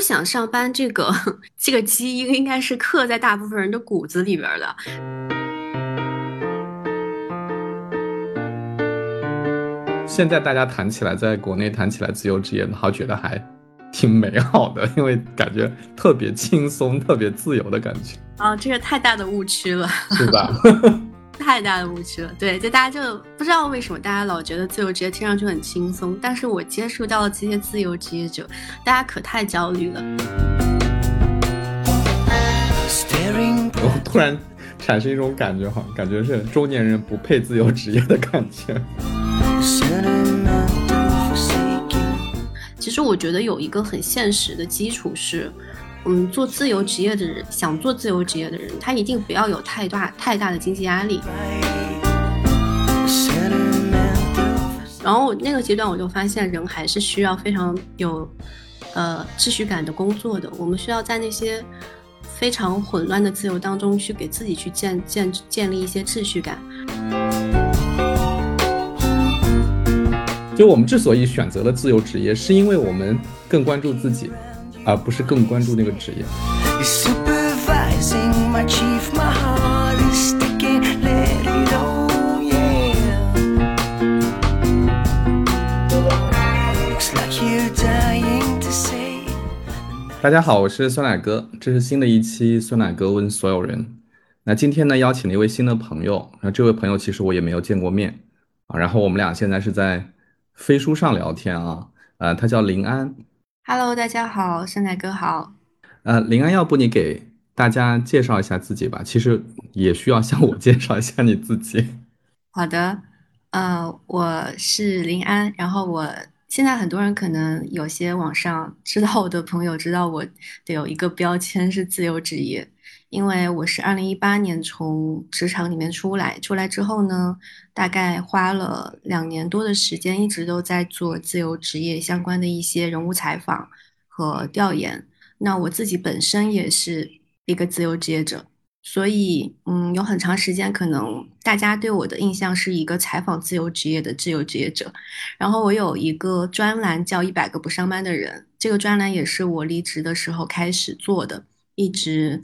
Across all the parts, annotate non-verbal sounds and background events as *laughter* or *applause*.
不想上班，这个 *laughs* 这个基因应该是刻在大部分人的骨子里边的。现在大家谈起来，在国内谈起来自由职业，好觉得还挺美好的，因为感觉特别轻松、特别自由的感觉。啊，这个太大的误区了，是吧？*laughs* 太大的误区了，对，就大家就不知道为什么大家老觉得自由职业听上去很轻松，但是我接触到的这些自由职业者，大家可太焦虑了。*laughs* 我突然产生一种感觉，哈，感觉是中年人不配自由职业的感觉。其实我觉得有一个很现实的基础是。嗯，做自由职业的人，想做自由职业的人，他一定不要有太大太大的经济压力。然后那个阶段，我就发现人还是需要非常有呃秩序感的工作的。我们需要在那些非常混乱的自由当中，去给自己去建建建立一些秩序感。就我们之所以选择了自由职业，是因为我们更关注自己。而不是更关注那个职业。大家好，我是酸奶哥，这是新的一期酸奶哥问所有人。那今天呢，邀请了一位新的朋友，那这位朋友其实我也没有见过面啊，然后我们俩现在是在飞书上聊天啊，呃，他叫林安。Hello，大家好，酸奶哥好。呃，林安，要不你给大家介绍一下自己吧？其实也需要向我介绍一下你自己。*laughs* 好的，呃，我是林安，然后我现在很多人可能有些网上知道我的朋友知道我得有一个标签是自由职业。因为我是二零一八年从职场里面出来，出来之后呢，大概花了两年多的时间，一直都在做自由职业相关的一些人物采访和调研。那我自己本身也是一个自由职业者，所以嗯，有很长时间可能大家对我的印象是一个采访自由职业的自由职业者。然后我有一个专栏叫《一百个不上班的人》，这个专栏也是我离职的时候开始做的，一直。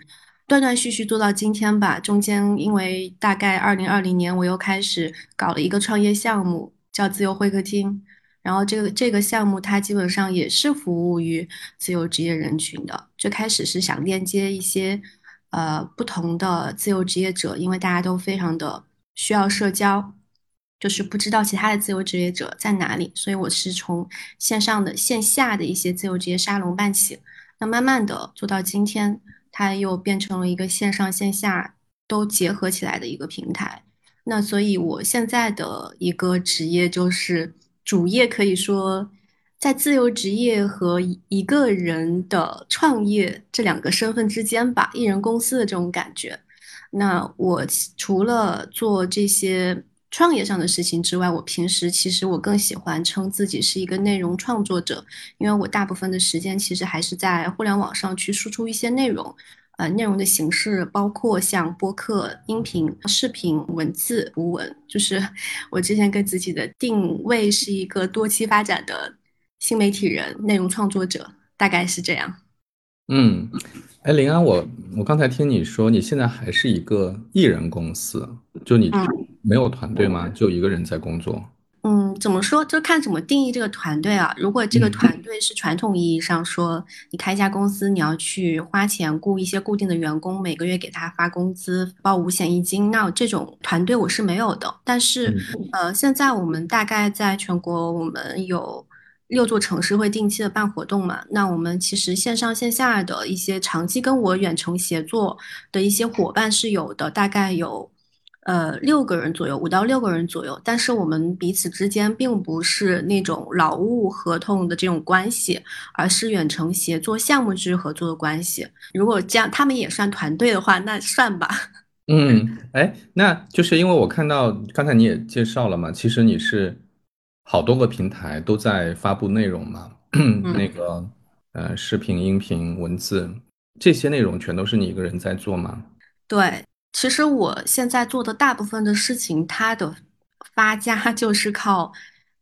断断续续做到今天吧，中间因为大概二零二零年我又开始搞了一个创业项目，叫自由会客厅。然后这个这个项目它基本上也是服务于自由职业人群的。最开始是想链接一些呃不同的自由职业者，因为大家都非常的需要社交，就是不知道其他的自由职业者在哪里，所以我是从线上的线下的一些自由职业沙龙办起，那慢慢的做到今天。它又变成了一个线上线下都结合起来的一个平台。那所以，我现在的一个职业就是主业，可以说在自由职业和一个人的创业这两个身份之间吧，一人公司的这种感觉。那我除了做这些。创业上的事情之外，我平时其实我更喜欢称自己是一个内容创作者，因为我大部分的时间其实还是在互联网上去输出一些内容，呃，内容的形式包括像播客、音频、视频、文字、图文，就是 *laughs* 我之前给自己的定位是一个多期发展的新媒体人、内容创作者，大概是这样。嗯，哎，林安，我我刚才听你说，你现在还是一个艺人公司，就你没有团队吗？就一个人在工作？嗯，怎么说？就看怎么定义这个团队啊。如果这个团队是传统意义上说，你开一家公司，你要去花钱雇一些固定的员工，每个月给他发工资，报五险一金，那这种团队我是没有的。但是，呃，现在我们大概在全国，我们有。六座城市会定期的办活动嘛？那我们其实线上线下的一些长期跟我远程协作的一些伙伴是有的，大概有呃六个人左右，五到六个人左右。但是我们彼此之间并不是那种劳务合同的这种关系，而是远程协作、项目制合作的关系。如果这样，他们也算团队的话，那算吧。*laughs* 嗯，哎，那就是因为我看到刚才你也介绍了嘛，其实你是。好多个平台都在发布内容嘛，*clears throat* 那个呃，视频、音频、文字这些内容全都是你一个人在做吗？对，其实我现在做的大部分的事情，它的发家就是靠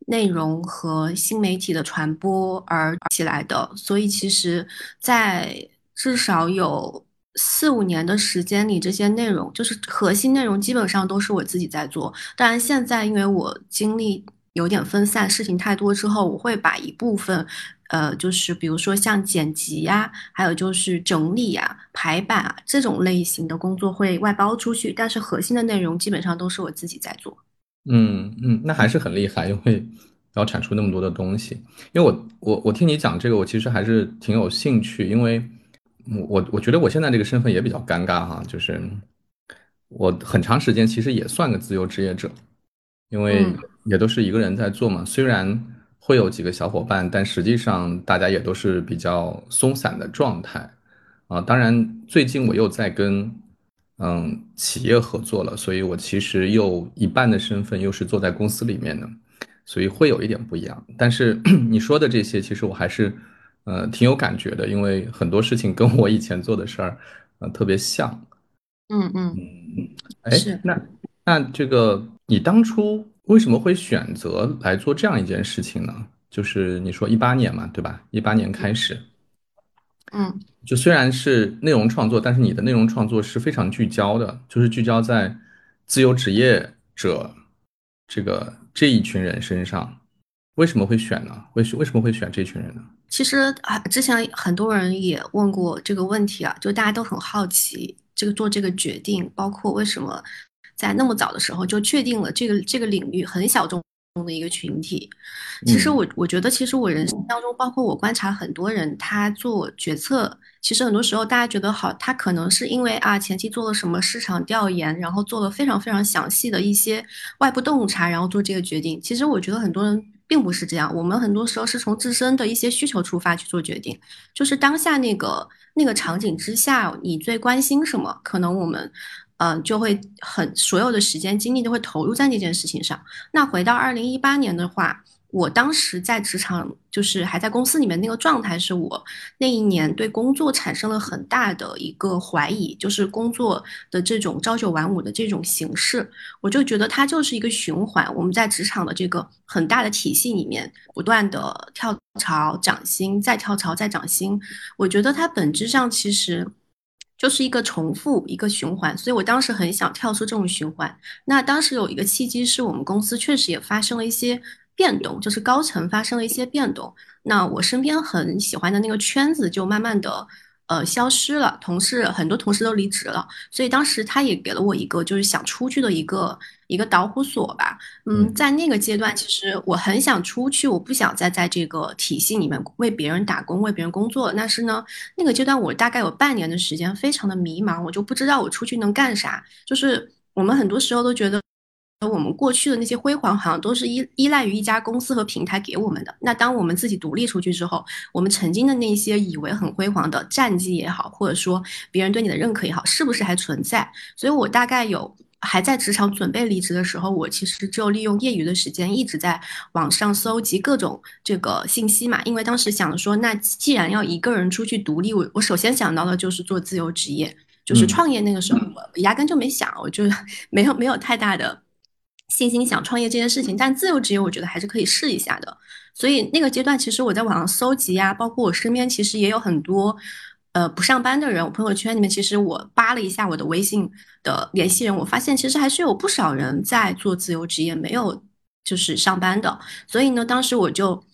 内容和新媒体的传播而起来的，所以其实，在至少有四五年的时间里，这些内容就是核心内容，基本上都是我自己在做。当然，现在因为我精力有点分散，事情太多之后，我会把一部分，呃，就是比如说像剪辑呀，还有就是整理呀、排版啊这种类型的工作会外包出去，但是核心的内容基本上都是我自己在做。嗯嗯，那还是很厉害，因为要产出那么多的东西。因为我我我听你讲这个，我其实还是挺有兴趣，因为我我我觉得我现在这个身份也比较尴尬哈，就是我很长时间其实也算个自由职业者，因为也都是一个人在做嘛。虽然会有几个小伙伴，但实际上大家也都是比较松散的状态啊。当然，最近我又在跟。嗯，企业合作了，所以我其实又一半的身份又是坐在公司里面的，所以会有一点不一样。但是 *coughs* 你说的这些，其实我还是呃挺有感觉的，因为很多事情跟我以前做的事儿呃特别像。嗯嗯嗯，哎，那那这个你当初为什么会选择来做这样一件事情呢？就是你说一八年嘛，对吧？一八年开始。嗯。就虽然是内容创作，但是你的内容创作是非常聚焦的，就是聚焦在自由职业者这个这一群人身上。为什么会选呢？为为什么会选这群人呢？其实啊，之前很多人也问过这个问题啊，就大家都很好奇这个做这个决定，包括为什么在那么早的时候就确定了这个这个领域很小众。的一个群体，其实我我觉得，其实我人生当中，包括我观察很多人，他做决策，其实很多时候大家觉得好，他可能是因为啊前期做了什么市场调研，然后做了非常非常详细的一些外部洞察，然后做这个决定。其实我觉得很多人并不是这样，我们很多时候是从自身的一些需求出发去做决定，就是当下那个那个场景之下，你最关心什么？可能我们。嗯，就会很所有的时间精力都会投入在那件事情上。那回到二零一八年的话，我当时在职场，就是还在公司里面那个状态，是我那一年对工作产生了很大的一个怀疑，就是工作的这种朝九晚五的这种形式，我就觉得它就是一个循环。我们在职场的这个很大的体系里面，不断的跳槽涨薪，再跳槽再涨薪，我觉得它本质上其实。就是一个重复，一个循环，所以我当时很想跳出这种循环。那当时有一个契机，是我们公司确实也发生了一些变动，就是高层发生了一些变动。那我身边很喜欢的那个圈子就慢慢的。呃，消失了，同事很多同事都离职了，所以当时他也给了我一个就是想出去的一个一个导火索吧。嗯，在那个阶段，其实我很想出去，我不想再在这个体系里面为别人打工、为别人工作。但是呢，那个阶段我大概有半年的时间非常的迷茫，我就不知道我出去能干啥。就是我们很多时候都觉得。我们过去的那些辉煌，好像都是依依赖于一家公司和平台给我们的。那当我们自己独立出去之后，我们曾经的那些以为很辉煌的战绩也好，或者说别人对你的认可也好，是不是还存在？所以我大概有还在职场准备离职的时候，我其实就利用业余的时间一直在网上搜集各种这个信息嘛。因为当时想说，那既然要一个人出去独立，我我首先想到的就是做自由职业，就是创业。那个时候我压根就没想，我就 *laughs* 没有没有太大的。信心想创业这件事情，但自由职业我觉得还是可以试一下的。所以那个阶段，其实我在网上搜集呀，包括我身边其实也有很多，呃，不上班的人。我朋友圈里面，其实我扒了一下我的微信的联系人，我发现其实还是有不少人在做自由职业，没有就是上班的。所以呢，当时我就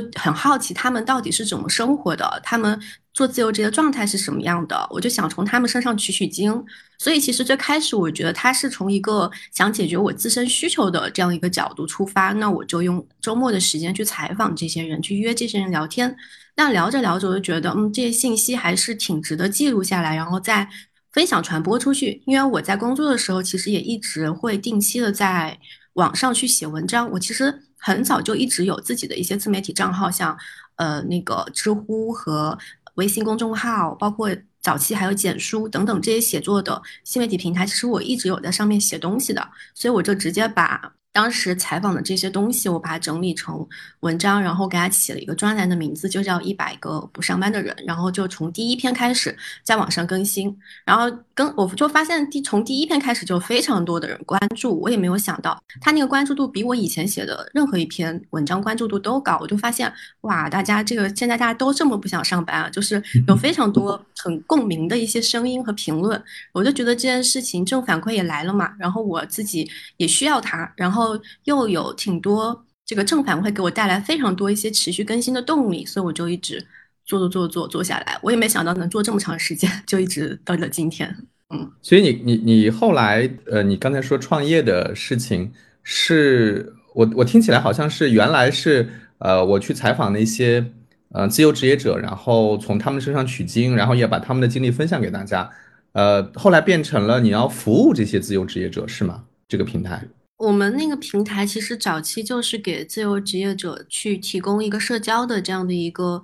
就很好奇他们到底是怎么生活的，他们。做自由职业的状态是什么样的？我就想从他们身上取取经。所以其实最开始我觉得他是从一个想解决我自身需求的这样一个角度出发，那我就用周末的时间去采访这些人，去约这些人聊天。那聊着聊着，我就觉得，嗯，这些信息还是挺值得记录下来，然后再分享传播出去。因为我在工作的时候，其实也一直会定期的在网上去写文章。我其实很早就一直有自己的一些自媒体账号，像呃那个知乎和。微信公众号，包括早期还有简书等等这些写作的新媒体平台，其实我一直有在上面写东西的，所以我就直接把当时采访的这些东西，我把它整理成文章，然后给它起了一个专栏的名字，就叫《一百个不上班的人》，然后就从第一篇开始在网上更新，然后跟我就发现第从第一篇开始就非常多的人关注，我也没有想到他那个关注度比我以前写的任何一篇文章关注度都高，我就发现哇，大家这个现在大家都这么不想上班啊，就是有非常多很共鸣的一些声音和评论，我就觉得这件事情正反馈也来了嘛，然后我自己也需要它，然后。后又有挺多这个正反馈给我带来非常多一些持续更新的动力，所以我就一直做做做做做下来。我也没想到能做这么长时间，就一直到了今天。嗯，所以你你你后来呃，你刚才说创业的事情，是我我听起来好像是原来是呃，我去采访那些呃自由职业者，然后从他们身上取经，然后也把他们的经历分享给大家。呃，后来变成了你要服务这些自由职业者是吗？这个平台。我们那个平台其实早期就是给自由职业者去提供一个社交的这样的一个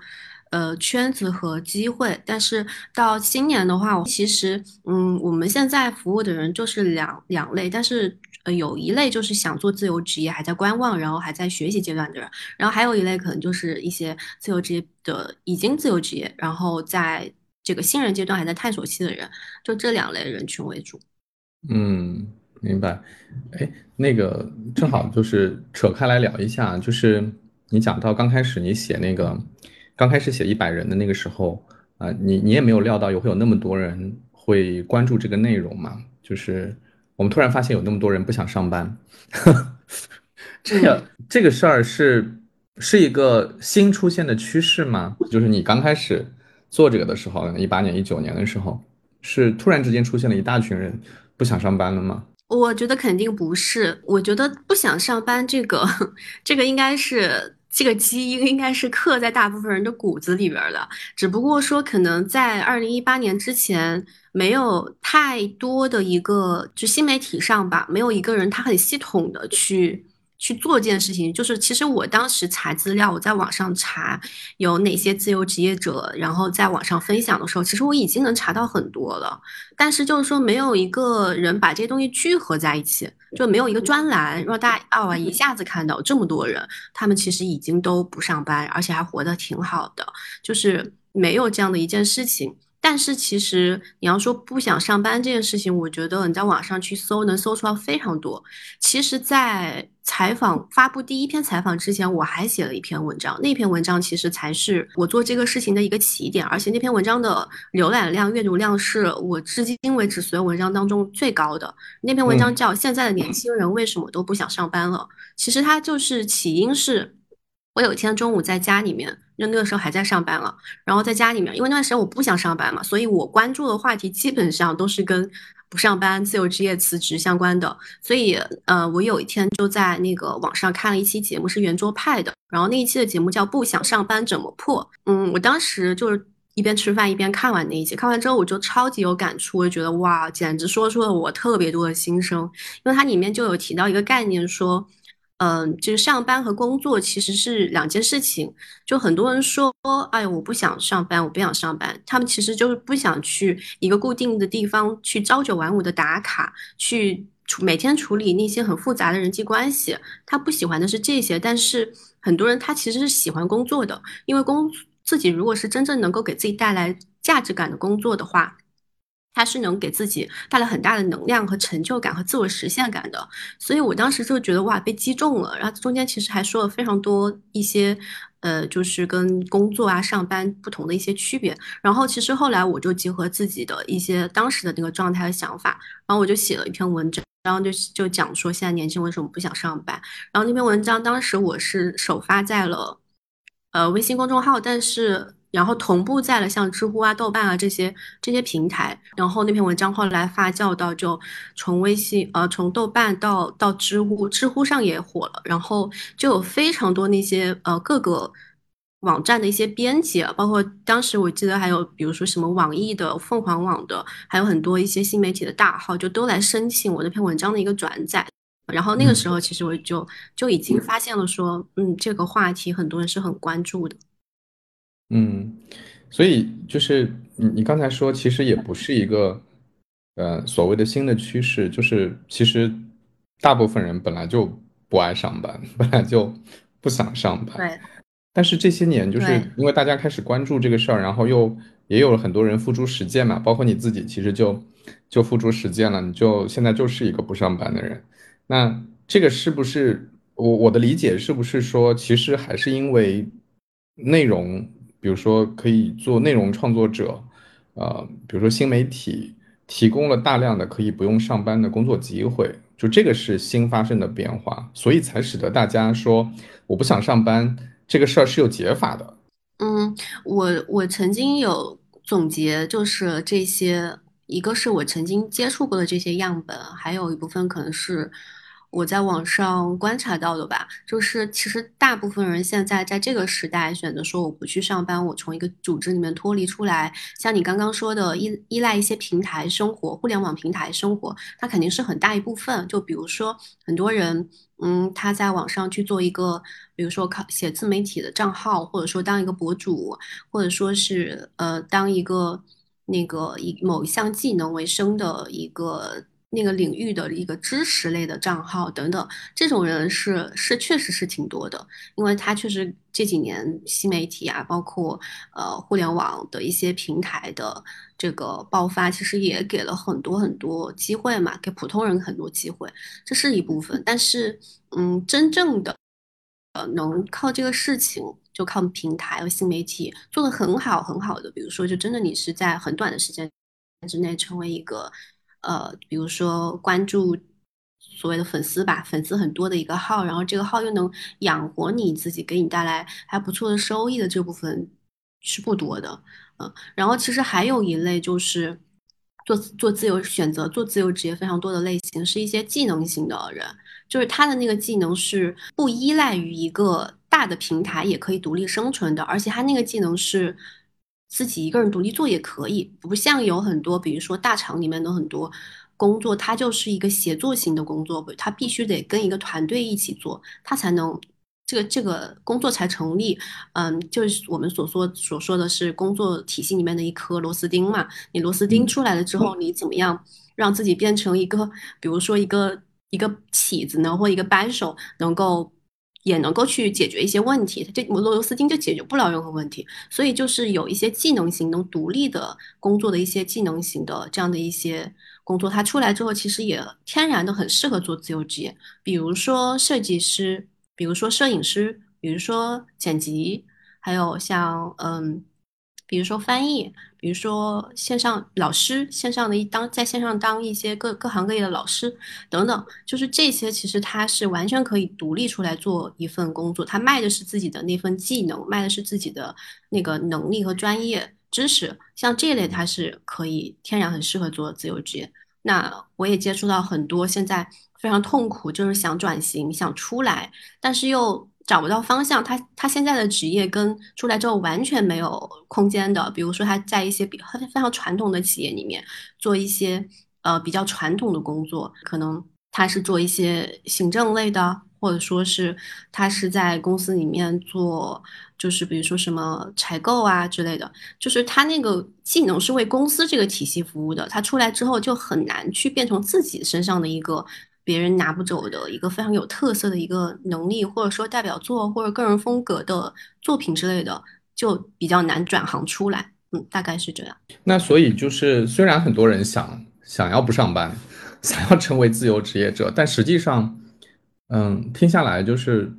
呃圈子和机会，但是到今年的话，其实嗯，我们现在服务的人就是两两类，但是呃有一类就是想做自由职业还在观望，然后还在学习阶段的人，然后还有一类可能就是一些自由职业的已经自由职业，然后在这个新人阶段还在探索期的人，就这两类人群为主。嗯。明白，哎，那个正好就是扯开来聊一下，就是你讲到刚开始你写那个，刚开始写一百人的那个时候啊，你你也没有料到有会有那么多人会关注这个内容嘛？就是我们突然发现有那么多人不想上班，*laughs* 这个这个事儿是是一个新出现的趋势吗？就是你刚开始做这个的时候，一八年、一九年的时候，是突然之间出现了一大群人不想上班了吗？我觉得肯定不是，我觉得不想上班这个，*laughs* 这个应该是这个基因应该是刻在大部分人的骨子里边的，只不过说可能在二零一八年之前没有太多的一个就新媒体上吧，没有一个人他很系统的去。去做这件事情，就是其实我当时查资料，我在网上查有哪些自由职业者，然后在网上分享的时候，其实我已经能查到很多了。但是就是说，没有一个人把这些东西聚合在一起，就没有一个专栏让大家啊一下子看到这么多人，他们其实已经都不上班，而且还活得挺好的，就是没有这样的一件事情。但是其实你要说不想上班这件事情，我觉得你在网上去搜能搜出来非常多。其实，在采访发布第一篇采访之前，我还写了一篇文章，那篇文章其实才是我做这个事情的一个起点，而且那篇文章的浏览量、阅读量是我至今为止所有文章当中最高的。那篇文章叫《现在的年轻人为什么都不想上班了》，其实它就是起因是。我有一天中午在家里面，就那个时候还在上班了，然后在家里面，因为那段时间我不想上班嘛，所以我关注的话题基本上都是跟不上班、自由职业辞职相关的。所以，呃，我有一天就在那个网上看了一期节目，是圆桌派的，然后那一期的节目叫《不想上班怎么破》。嗯，我当时就是一边吃饭一边看完那一期，看完之后我就超级有感触，我就觉得哇，简直说出了我特别多的心声，因为它里面就有提到一个概念说。嗯，就是上班和工作其实是两件事情。就很多人说，哎，我不想上班，我不想上班。他们其实就是不想去一个固定的地方去朝九晚五的打卡，去处每天处理那些很复杂的人际关系。他不喜欢的是这些，但是很多人他其实是喜欢工作的，因为工自己如果是真正能够给自己带来价值感的工作的话。它是能给自己带来很大的能量和成就感和自我实现感的，所以我当时就觉得哇，被击中了。然后中间其实还说了非常多一些，呃，就是跟工作啊、上班不同的一些区别。然后其实后来我就结合自己的一些当时的那个状态和想法，然后我就写了一篇文章，然后就就讲说现在年轻为什么不想上班。然后那篇文章当时我是首发在了呃微信公众号，但是。然后同步在了像知乎啊、豆瓣啊这些这些平台，然后那篇文章后来发酵到就从微信呃从豆瓣到到知乎，知乎上也火了，然后就有非常多那些呃各个网站的一些编辑，包括当时我记得还有比如说什么网易的、凤凰网的，还有很多一些新媒体的大号就都来申请我那篇文章的一个转载，然后那个时候其实我就就已经发现了说，嗯，这个话题很多人是很关注的。嗯，所以就是你你刚才说，其实也不是一个，呃，所谓的新的趋势，就是其实大部分人本来就不爱上班，*laughs* 本来就不想上班。对，但是这些年，就是对因为大家开始关注这个事儿，然后又也有了很多人付诸实践嘛，包括你自己，其实就就付诸实践了，你就现在就是一个不上班的人。那这个是不是我我的理解是不是说，其实还是因为内容，比如说可以做内容创作者，呃，比如说新媒体提供了大量的可以不用上班的工作机会，就这个是新发生的变化，所以才使得大家说我不想上班这个事儿是有解法的。嗯，我我曾经有总结，就是这些，一个是我曾经接触过的这些样本，还有一部分可能是我在网上观察到的吧。就是其实大部分人现在在这个时代选择说我不去上班，我从一个组织里面脱离出来，像你刚刚说的依依赖一些平台生活，互联网平台生活，它肯定是很大一部分。就比如说很多人。嗯，他在网上去做一个，比如说靠写自媒体的账号，或者说当一个博主，或者说是呃当一个那个以某一项技能为生的一个那个领域的一个知识类的账号等等，这种人是是确实是挺多的，因为他确实这几年新媒体啊，包括呃互联网的一些平台的。这个爆发其实也给了很多很多机会嘛，给普通人很多机会，这是一部分。但是，嗯，真正的，呃，能靠这个事情，就靠平台和新媒体做的很好很好的，比如说，就真的你是在很短的时间之内成为一个，呃，比如说关注所谓的粉丝吧，粉丝很多的一个号，然后这个号又能养活你自己，给你带来还不错的收益的这部分是不多的。嗯，然后其实还有一类就是做做自由选择、做自由职业非常多的类型，是一些技能型的人，就是他的那个技能是不依赖于一个大的平台，也可以独立生存的，而且他那个技能是自己一个人独立做也可以，不像有很多，比如说大厂里面的很多工作，它就是一个协作型的工作，它必须得跟一个团队一起做，它才能。这个这个工作才成立，嗯，就是我们所说所说的是工作体系里面的一颗螺丝钉嘛。你螺丝钉出来了之后，你怎么样让自己变成一个，比如说一个一个起子呢，或一个扳手，能够也能够去解决一些问题。这螺螺丝钉就解决不了任何问题。所以就是有一些技能型能独立的工作的一些技能型的这样的一些工作，它出来之后，其实也天然的很适合做自由职业，比如说设计师。比如说摄影师，比如说剪辑，还有像嗯，比如说翻译，比如说线上老师，线上的一当在线上当一些各各行各业的老师等等，就是这些其实他是完全可以独立出来做一份工作，他卖的是自己的那份技能，卖的是自己的那个能力和专业知识，像这类他是可以天然很适合做自由职业。那我也接触到很多现在。非常痛苦，就是想转型，想出来，但是又找不到方向。他他现在的职业跟出来之后完全没有空间的。比如说他在一些比非常传统的企业里面做一些呃比较传统的工作，可能他是做一些行政类的，或者说是他是在公司里面做，就是比如说什么采购啊之类的，就是他那个技能是为公司这个体系服务的。他出来之后就很难去变成自己身上的一个。别人拿不走的一个非常有特色的一个能力，或者说代表作或者个人风格的作品之类的，就比较难转行出来。嗯，大概是这样。那所以就是，虽然很多人想想要不上班，*laughs* 想要成为自由职业者，但实际上，嗯，听下来就是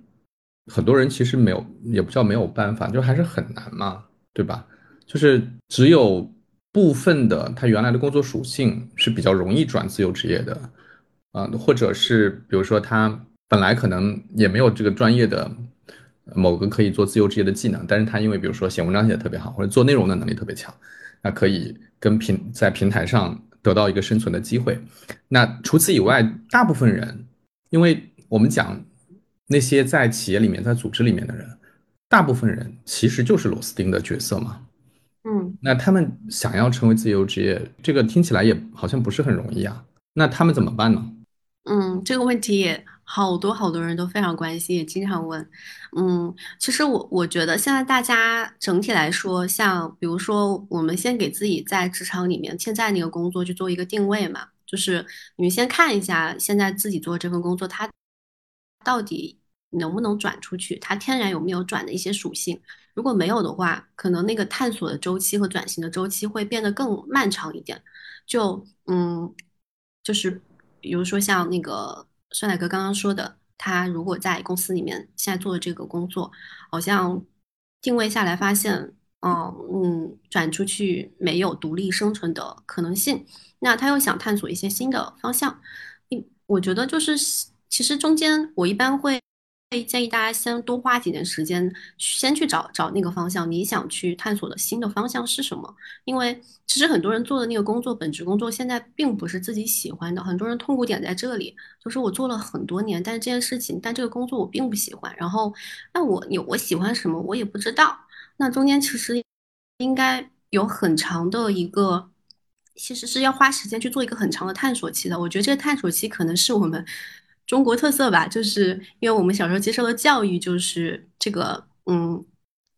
很多人其实没有，也不叫没有办法，就还是很难嘛，对吧？就是只有部分的他原来的工作属性是比较容易转自由职业的。啊，或者是比如说他本来可能也没有这个专业的某个可以做自由职业的技能，但是他因为比如说写文章写的特别好，或者做内容的能力特别强，那可以跟平在平台上得到一个生存的机会。那除此以外，大部分人，因为我们讲那些在企业里面、在组织里面的人，大部分人其实就是螺丝钉的角色嘛。嗯，那他们想要成为自由职业，这个听起来也好像不是很容易啊。那他们怎么办呢？嗯，这个问题也好多好多人都非常关心，也经常问。嗯，其实我我觉得现在大家整体来说，像比如说，我们先给自己在职场里面现在那个工作去做一个定位嘛，就是你们先看一下现在自己做这份工作，它到底能不能转出去，它天然有没有转的一些属性。如果没有的话，可能那个探索的周期和转型的周期会变得更漫长一点。就嗯，就是比如说像那个酸奶哥刚刚说的，他如果在公司里面现在做的这个工作，好像定位下来发现，嗯嗯，转出去没有独立生存的可能性，那他又想探索一些新的方向。嗯，我觉得就是其实中间我一般会。会建议大家先多花几年时间，先去找找那个方向，你想去探索的新的方向是什么？因为其实很多人做的那个工作，本职工作现在并不是自己喜欢的。很多人痛苦点在这里，就是我做了很多年，但是这件事情，但这个工作我并不喜欢。然后，那我有我喜欢什么，我也不知道。那中间其实应该有很长的一个，其实是要花时间去做一个很长的探索期的。我觉得这个探索期可能是我们。中国特色吧，就是因为我们小时候接受的教育就是这个，嗯，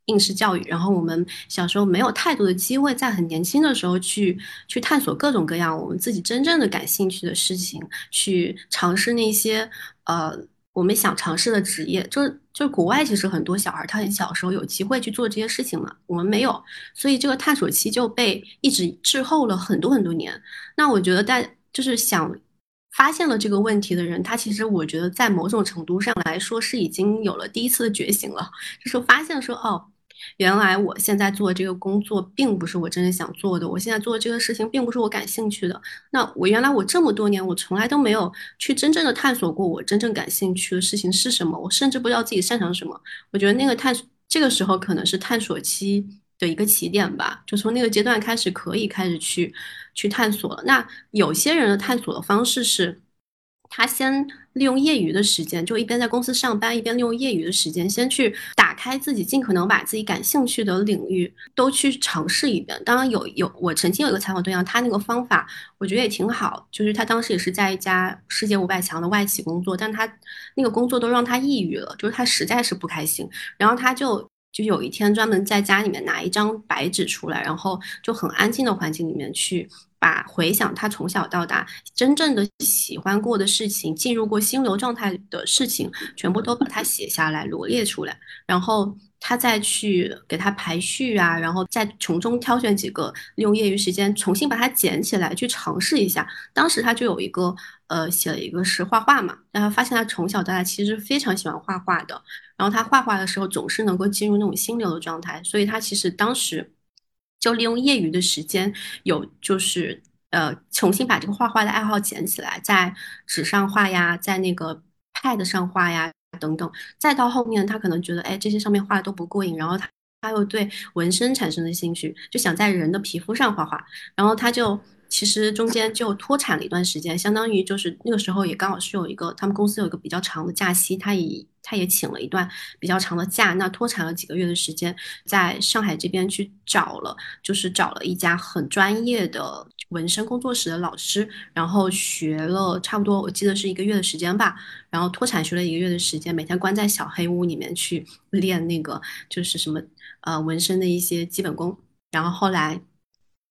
应试教育。然后我们小时候没有太多的机会，在很年轻的时候去去探索各种各样我们自己真正的感兴趣的事情，去尝试那些呃我们想尝试的职业。就是就国外其实很多小孩他很小时候有机会去做这些事情嘛，我们没有，所以这个探索期就被一直滞后了很多很多年。那我觉得在就是想。发现了这个问题的人，他其实我觉得在某种程度上来说是已经有了第一次的觉醒了，就是发现说，哦，原来我现在做这个工作并不是我真正想做的，我现在做的这个事情并不是我感兴趣的。那我原来我这么多年我从来都没有去真正的探索过我真正感兴趣的事情是什么，我甚至不知道自己擅长什么。我觉得那个探这个时候可能是探索期的一个起点吧，就从那个阶段开始可以开始去。去探索了。那有些人的探索的方式是，他先利用业余的时间，就一边在公司上班，一边利用业余的时间，先去打开自己，尽可能把自己感兴趣的领域都去尝试一遍。当然有有，我曾经有一个采访对象，他那个方法我觉得也挺好，就是他当时也是在一家世界五百强的外企工作，但他那个工作都让他抑郁了，就是他实在是不开心，然后他就。就有一天专门在家里面拿一张白纸出来，然后就很安静的环境里面去把回想他从小到大真正的喜欢过的事情，进入过心流状态的事情，全部都把它写下来罗列出来，然后他再去给他排序啊，然后再从中挑选几个，利用业余时间重新把它捡起来去尝试一下。当时他就有一个呃写了一个是画画嘛，然后发现他从小到大其实非常喜欢画画的。然后他画画的时候总是能够进入那种心流的状态，所以他其实当时就利用业余的时间，有就是呃重新把这个画画的爱好捡起来，在纸上画呀，在那个 Pad 上画呀等等。再到后面，他可能觉得哎这些上面画的都不过瘾，然后他他又对纹身产生了兴趣，就想在人的皮肤上画画，然后他就。其实中间就脱产了一段时间，相当于就是那个时候也刚好是有一个他们公司有一个比较长的假期，他也他也请了一段比较长的假，那脱产了几个月的时间，在上海这边去找了，就是找了一家很专业的纹身工作室的老师，然后学了差不多我记得是一个月的时间吧，然后脱产学了一个月的时间，每天关在小黑屋里面去练那个就是什么呃纹身的一些基本功，然后后来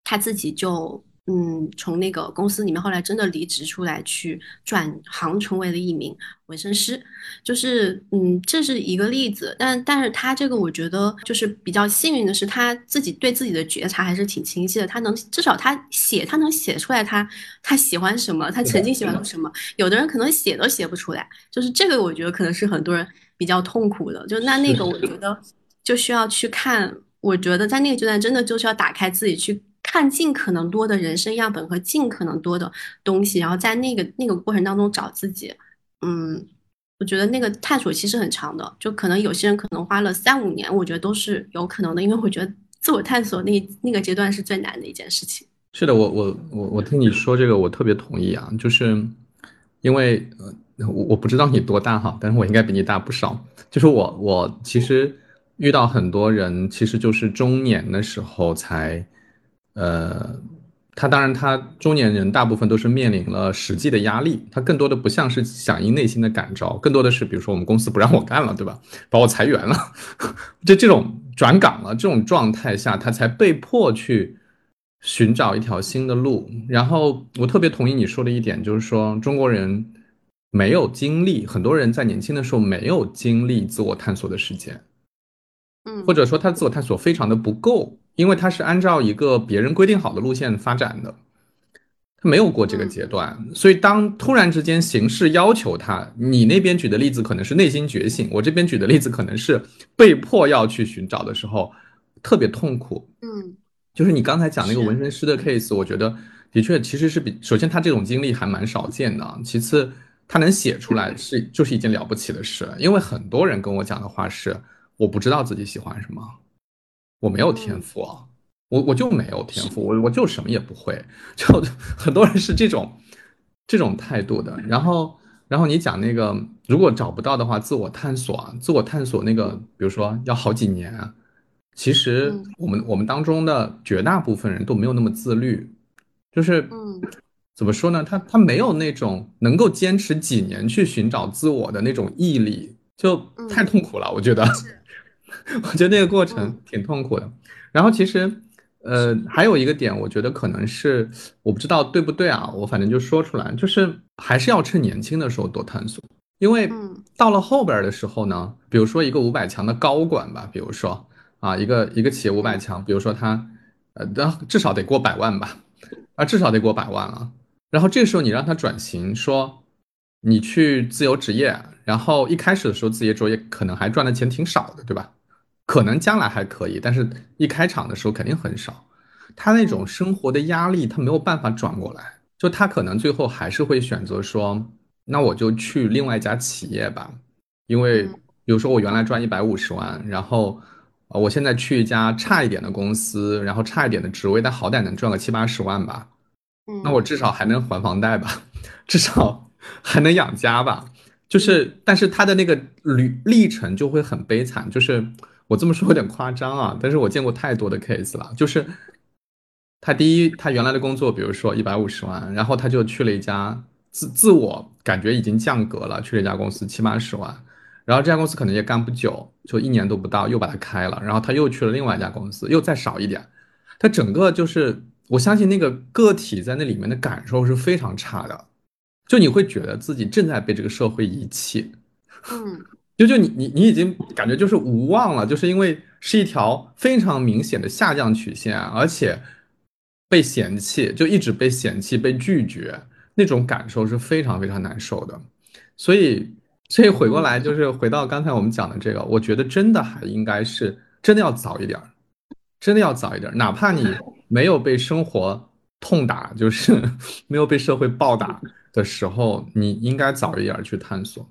他自己就。嗯，从那个公司里面后来真的离职出来，去转行成为了一名纹身师，就是嗯，这是一个例子。但但是他这个我觉得就是比较幸运的是，他自己对自己的觉察还是挺清晰的。他能至少他写，他能写出来他他喜欢什么，他曾经喜欢过什么。有的人可能写都写不出来，就是这个我觉得可能是很多人比较痛苦的。就那那个我觉得就需要去看，我觉得在那个阶段真的就是要打开自己去。看尽可能多的人生样本和尽可能多的东西，然后在那个那个过程当中找自己。嗯，我觉得那个探索期是很长的，就可能有些人可能花了三五年，我觉得都是有可能的，因为我觉得自我探索那那个阶段是最难的一件事情。是的，我我我我听你说这个，我特别同意啊，就是因为呃，我我不知道你多大哈，但是我应该比你大不少。就是我我其实遇到很多人，其实就是中年的时候才。呃，他当然，他中年人大部分都是面临了实际的压力，他更多的不像是响应内心的感召，更多的是，比如说我们公司不让我干了，对吧？把我裁员了，*laughs* 就这种转岗了这种状态下，他才被迫去寻找一条新的路。然后我特别同意你说的一点，就是说中国人没有经历，很多人在年轻的时候没有经历自我探索的时间，嗯，或者说他自我探索非常的不够，因为他是按照一个别人规定好的路线发展的，他没有过这个阶段，所以当突然之间形势要求他，你那边举的例子可能是内心觉醒，我这边举的例子可能是被迫要去寻找的时候，特别痛苦。嗯，就是你刚才讲那个纹身师的 case，我觉得的确其实是比首先他这种经历还蛮少见的，其次他能写出来是就是一件了不起的事，因为很多人跟我讲的话是我不知道自己喜欢什么，我没有天赋啊，我我就没有天赋，我我就什么也不会，就很多人是这种这种态度的。然后然后你讲那个如果找不到的话，自我探索啊，自我探索那个，比如说要好几年啊。其实嗯我们我们当中的绝大部分人都没有那么自律，就是嗯怎么说呢？他他没有那种能够坚持几年去寻找自我的那种毅力，就太嗯痛苦了。我觉得，*laughs* 我觉得那个过程嗯挺痛苦的。然后其实，呃，还有一个点，我觉得可能是我不知道对不对啊，我反正就说出来，就是还是要趁年轻的时候多探索，因为嗯到了后边儿的时候呢，比如说一个五百强的高管吧，比如说啊，一个一个企业五百强，比如说他，呃，至少得过百万吧，啊，至少得过百万啊。然后这时候你让他转型，说你去自由职业，然后一开始的时候自由职业可能还赚的钱挺少的，对吧？可能将来还可以，但是一开场的时候肯定很少。他那种生活的压力，他没有办法转过来，就他可能最后还是会选择说，那我就去另外一家企业吧，因为嗯比如说我原来赚一百五十万，然后呃我现在去一家差一点的公司，然后差一点的职位，但好歹能赚个七八十万吧，嗯，那我至少还能还房贷吧，至少还能养家吧。就是，但是他的那个旅历程就会很悲惨。就是我这么说有点夸张啊，但是我见过太多的 case 了。就是他第一，他原来的工作，比如说一百五十万，然后他就去了一家自自我感觉已经降格了，去了一家公司七八十万，然后这家公司可能也干不久，就一年都不到，又把它开了，然后他又去了另外一家公司，又再少一点，他整个就是，我相信那个个体在那里面的感受是非常差的，就你会觉得自己正在被这个社会遗弃，就就你你你已经感觉就是无望了，就是因为是一条非常明显的下降曲线，而且被嫌弃，就一直被嫌弃、被拒绝，那种感受是非常非常难受的。所以，所以回过来就是回到刚才我们讲的这个，我觉得真的还应该是真的要早一点儿，真的要早一点儿，哪怕你没有被生活痛打，就是 *laughs* 没有被社会暴打的时候，你应该早一点儿去探索。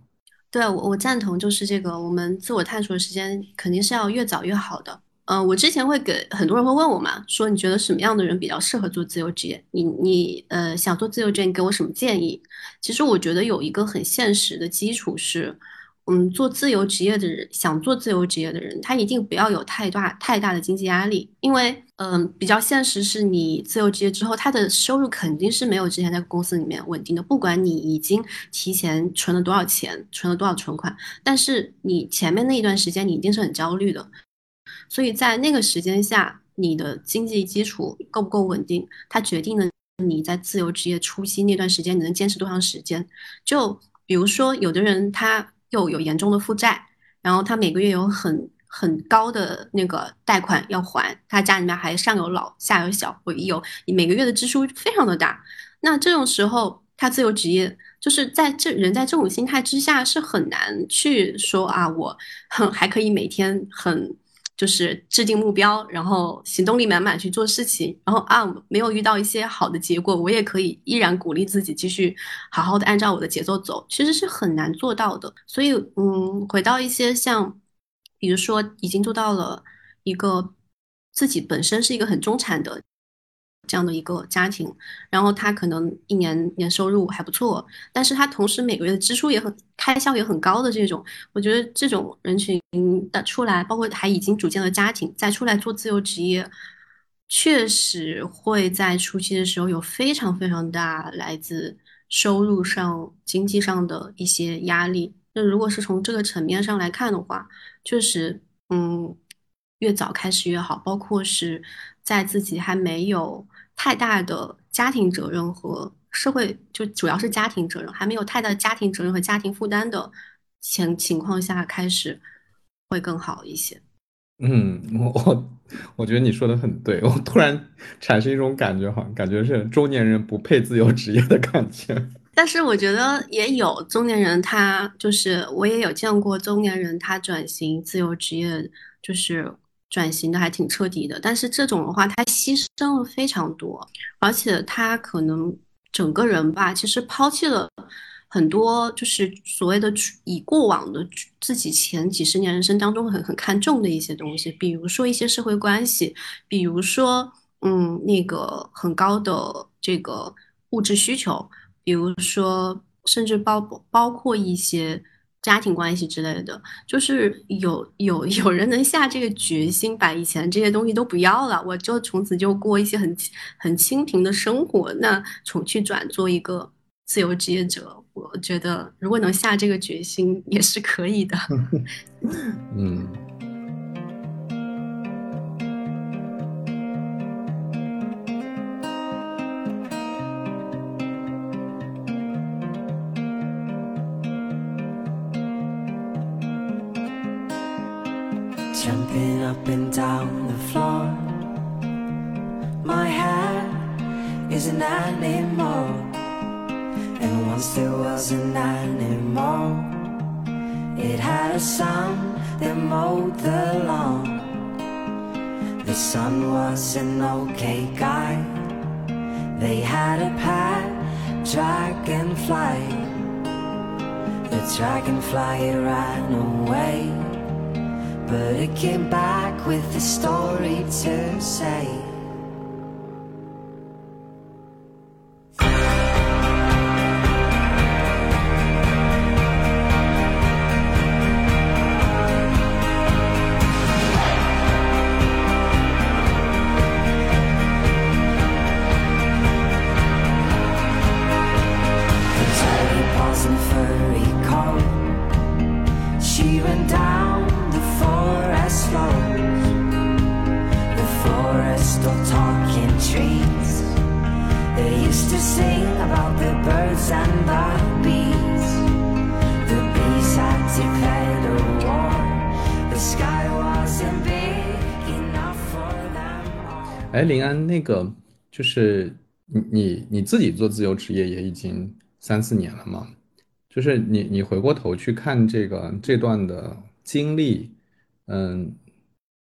对，我我赞同，就是这个，我们自我探索的时间肯定是要越早越好的。嗯、我之前会给很多人会问我嘛，说你觉得什么样的人比较适合做自由职业？你你呃想做自由职业，你给我什么建议？其实我觉得有一个很现实的基础是，嗯，做自由职业的人，想做自由职业的人，他一定不要有太大太大的经济压力，因为嗯，比较现实是你自由职业之后，他的收入肯定是没有之前在公司里面稳定的，不管你已经提前存了多少钱，存了多少存款，但是你前面那一段时间你一定是很焦虑的，所以在那个时间下，你的经济基础够不够稳定，它决定了你在自由职业初期那段时间你能坚持多长时间。就比如说，有的人他又有严重的负债，然后他每个月有很很高的那个贷款要还，他家里面还上有老下有小，我有每个月的支出非常的大。那这种时候，他自由职业就是在这人在这种心态之下是很难去说啊，我哼还可以每天很就是制定目标，然后行动力满满去做事情，然后啊没有遇到一些好的结果，我也可以依然鼓励自己继续好好的按照我的节奏走，其实是很难做到的。所以嗯，回到一些像比如说已经做到了一个自己本身是一个很中产的。这样的一个家庭，然后他可能一年年收入还不错，但是他同时每个月的支出也很开销也很高的这种，我觉得这种人群的出来，包括还已经组建了家庭，再出来做自由职业，确实会在初期的时候有非常非常大来自收入上、经济上的一些压力。那如果是从这个层面上来看的话，确实，嗯，越早开始越好，包括是在自己还没有太大的家庭责任和社会就主要是家庭责任，还没有太大的家庭责任和家庭负担的前情况下开始，会更好一些。嗯，我我我觉得你说的很对，我突然产生一种感觉，好像，感觉是中年人不配自由职业的感觉。*laughs* 但是我觉得也有中年人，他就是我也有见过中年人，他转型自由职业，就是转型的还挺彻底的。但是这种的话，他牺牲了非常多，而且他可能整个人吧，其实抛弃了很多，就是所谓的以过往的自己前几十年人生当中很很看重的一些东西，比如说一些社会关系，比如说嗯那个很高的这个物质需求。比如说，甚至包包括一些家庭关系之类的，就是有有有人能下这个决心，把以前这些东西都不要了，我就从此就过一些很很清贫的生活，那从去转做一个自由职业者，我觉得如果能下这个决心也是可以的。*laughs* 嗯。*laughs* down the floor. My hair isn't anymore. And once there was an animal. It had a son that mowed the lawn. The son was an okay guy. They had a pet dragonfly. The dragonfly ran away. But it came back with a story to say 林安，那个就是你你你自己做自由职业也已经三四年了嘛？就是你你回过头去看这个这段的经历，嗯，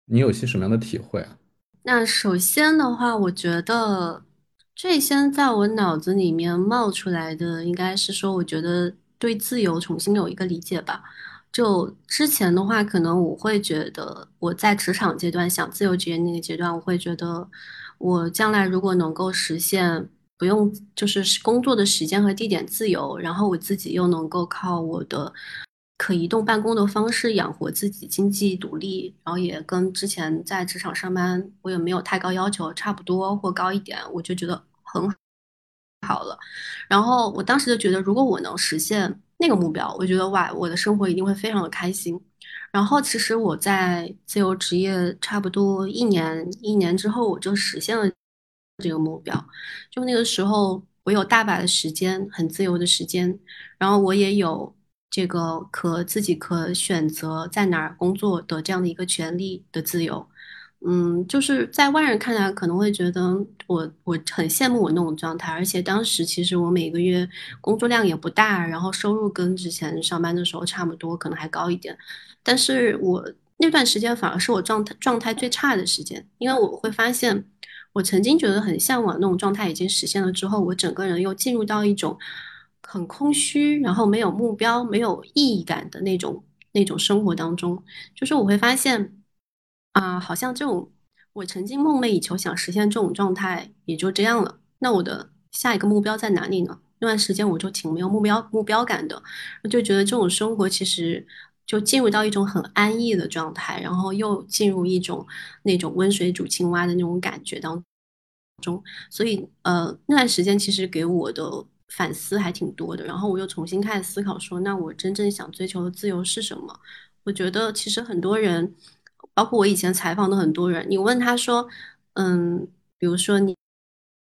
你有些什么样的体会啊？那首先的话，我觉得最先在我脑子里面冒出来的，应该是说，我觉得对自由重新有一个理解吧。就之前的话，可能我会觉得我在职场阶段想自由职业那个阶段，我会觉得我将来如果能够实现不用就是工作的时间和地点自由，然后我自己又能够靠我的可移动办公的方式养活自己，经济独立，然后也跟之前在职场上班我也没有太高要求，差不多或高一点，我就觉得很好了。然后我当时就觉得，如果我能实现。那个目标，我觉得哇，我的生活一定会非常的开心。然后，其实我在自由职业差不多一年一年之后，我就实现了这个目标。就那个时候，我有大把的时间，很自由的时间，然后我也有这个可自己可选择在哪儿工作的这样的一个权利的自由。嗯，就是在外人看来可能会觉得我我很羡慕我那种状态，而且当时其实我每个月工作量也不大，然后收入跟之前上班的时候差不多，可能还高一点。但是我那段时间反而是我状态状态最差的时间，因为我会发现我曾经觉得很向往那种状态已经实现了之后，我整个人又进入到一种很空虚，然后没有目标、没有意义感的那种那种生活当中，就是我会发现。啊，好像这种我曾经梦寐以求想实现这种状态也就这样了。那我的下一个目标在哪里呢？那段时间我就挺没有目标目标感的，我就觉得这种生活其实就进入到一种很安逸的状态，然后又进入一种那种温水煮青蛙的那种感觉当中。所以呃，那段时间其实给我的反思还挺多的。然后我又重新开始思考说，那我真正想追求的自由是什么？我觉得其实很多人。包括我以前采访的很多人，你问他说，嗯，比如说你，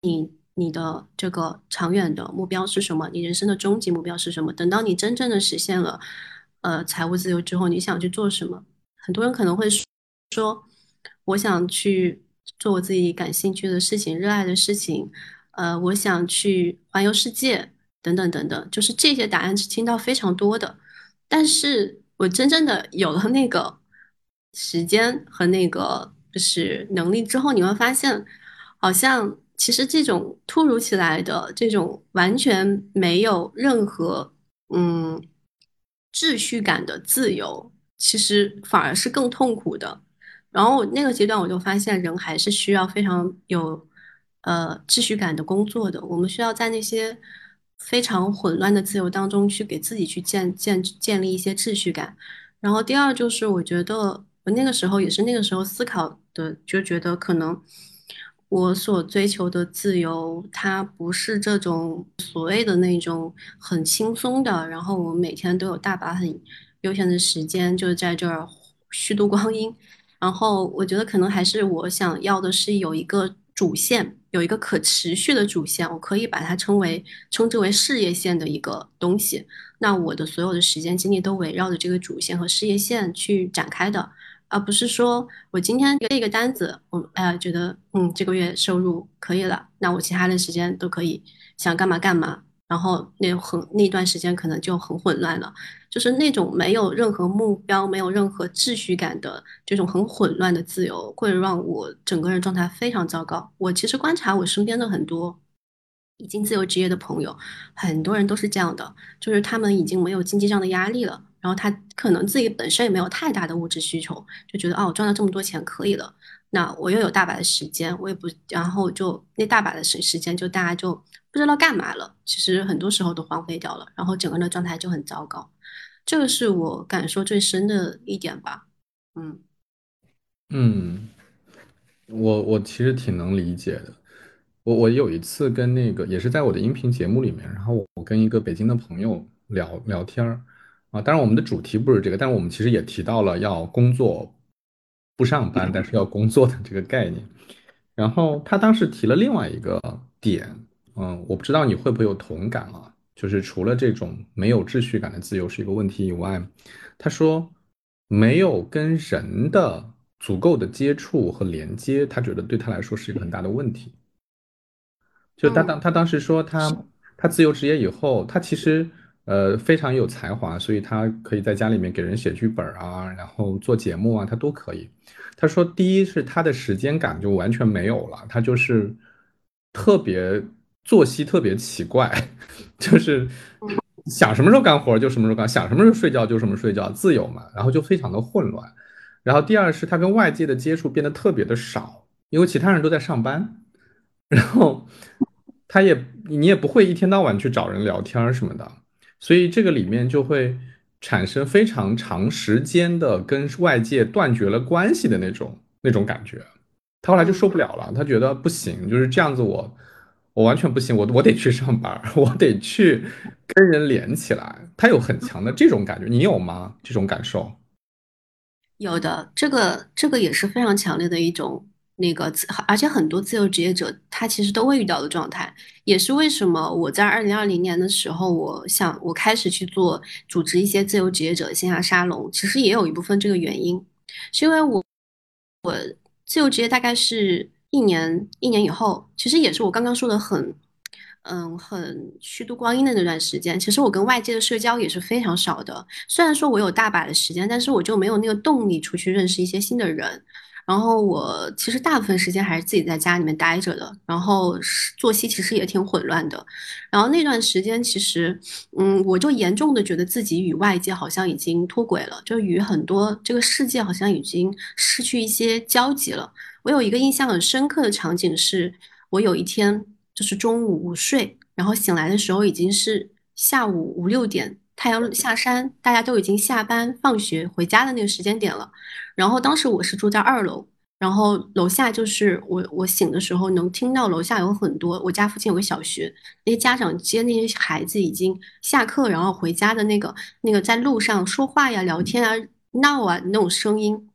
你你的这个长远的目标是什么？你人生的终极目标是什么？等到你真正的实现了，呃，财务自由之后，你想去做什么？很多人可能会说，我想去做我自己感兴趣的事情、热爱的事情，呃，我想去环游世界，等等等等，就是这些答案是听到非常多的。但是我真正的有了那个时间和那个就是能力之后，你会发现，好像其实这种突如其来的这种完全没有任何嗯秩序感的自由。其实反而是更痛苦的。然后那个阶段，我就发现人还是需要非常有呃秩序感的工作的。我们需要在那些非常混乱的自由当中去给自己去建建建立一些秩序感。然后第二就是，我觉得我那个时候也是那个时候思考的，就觉得可能我所追求的自由，它不是这种所谓的那种很轻松的，然后我每天都有大把很。悠闲的时间就在这儿虚度光阴，然后我觉得可能还是我想要的是有一个主线，有一个可持续的主线，我可以把它称为称之为事业线的一个东西。那我的所有的时间精力都围绕着这个主线和事业线去展开的，而不是说我今天接一个单子，我哎呀觉得嗯这个月收入可以了，那我其他的时间都可以想干嘛干嘛。然后那很那段时间可能就很混乱了，就是那种没有任何目标、没有任何秩序感的这种很混乱的自由，会让我整个人状态非常糟糕。我其实观察我身边的很多已经自由职业的朋友，很多人都是这样的，就是他们已经没有经济上的压力了，然后他可能自己本身也没有太大的物质需求，就觉得哦，我赚了这么多钱可以了，那我又有大把的时间，我也不，然后就那大把的时时间就大家就。不知道干嘛了，其实很多时候都荒废掉了，然后整个人的状态就很糟糕，这个是我感受最深的一点吧。嗯嗯，我我其实挺能理解的。我我有一次跟那个也是在我的音频节目里面，然后我跟一个北京的朋友聊聊天儿啊，当然我们的主题不是这个，但是我们其实也提到了要工作不上班，但是要工作的这个概念。然后他当时提了另外一个点。嗯，我不知道你会不会有同感啊？就是除了这种没有秩序感的自由是一个问题以外，他说没有跟人的足够的接触和连接，他觉得对他来说是一个很大的问题。就他当他当时说他他自由职业以后，他其实呃非常有才华，所以他可以在家里面给人写剧本啊，然后做节目啊，他都可以。他说第一是他的时间感就完全没有了，他就是特别。作息特别奇怪，*laughs* 就是想什么时候干活就什么时候干，想什么时候睡觉就什么睡觉，自由嘛，然后就非常的混乱。然后第二是他跟外界的接触变得特别的少，因为其他人都在上班，然后他也你也不会一天到晚去找人聊天什么的，所以这个里面就会产生非常长时间的跟外界断绝了关系的那种那种感觉。他后来就受不了了，他觉得不行，就是这样子我。我完全不行，我我得去上班，*laughs* 我得去跟人连起来。他有很强的这种感觉，你有吗？这种感受？有的，这个这个也是非常强烈的一种那个，而且很多自由职业者他其实都会遇到的状态，也是为什么我在二零二零年的时候，我想我开始去做组织一些自由职业者的线下沙龙，其实也有一部分这个原因，是因为我我自由职业大概是。一年一年以后，其实也是我刚刚说的很，嗯，很虚度光阴的那段时间。其实我跟外界的社交也是非常少的。虽然说我有大把的时间，但是我就没有那个动力出去认识一些新的人。然后我其实大部分时间还是自己在家里面待着的。然后作息其实也挺混乱的。然后那段时间，其实，嗯，我就严重的觉得自己与外界好像已经脱轨了，就与很多这个世界好像已经失去一些交集了。我有一个印象很深刻的场景是，我有一天就是中午午睡，然后醒来的时候已经是下午五六点，太阳下山，大家都已经下班、放学回家的那个时间点了。然后当时我是住在二楼，然后楼下就是我我醒的时候能听到楼下有很多，我家附近有个小学，那些家长接那些孩子已经下课然后回家的那个那个在路上说话呀、聊天啊、闹啊那种声音。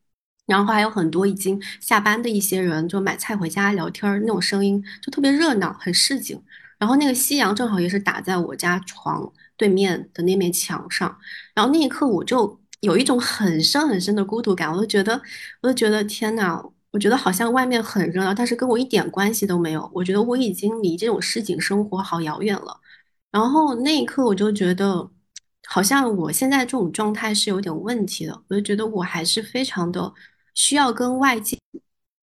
然后还有很多已经下班的一些人，就买菜回家聊天儿那种声音，就特别热闹，很市井。然后那个夕阳正好也是打在我家床对面的那面墙上，然后那一刻我就有一种很深很深的孤独感，我就觉得，我就觉得天呐，我觉得好像外面很热闹，但是跟我一点关系都没有。我觉得我已经离这种市井生活好遥远了。然后那一刻我就觉得。好像我现在这种状态是有点问题的，我就觉得我还是非常的需要跟外界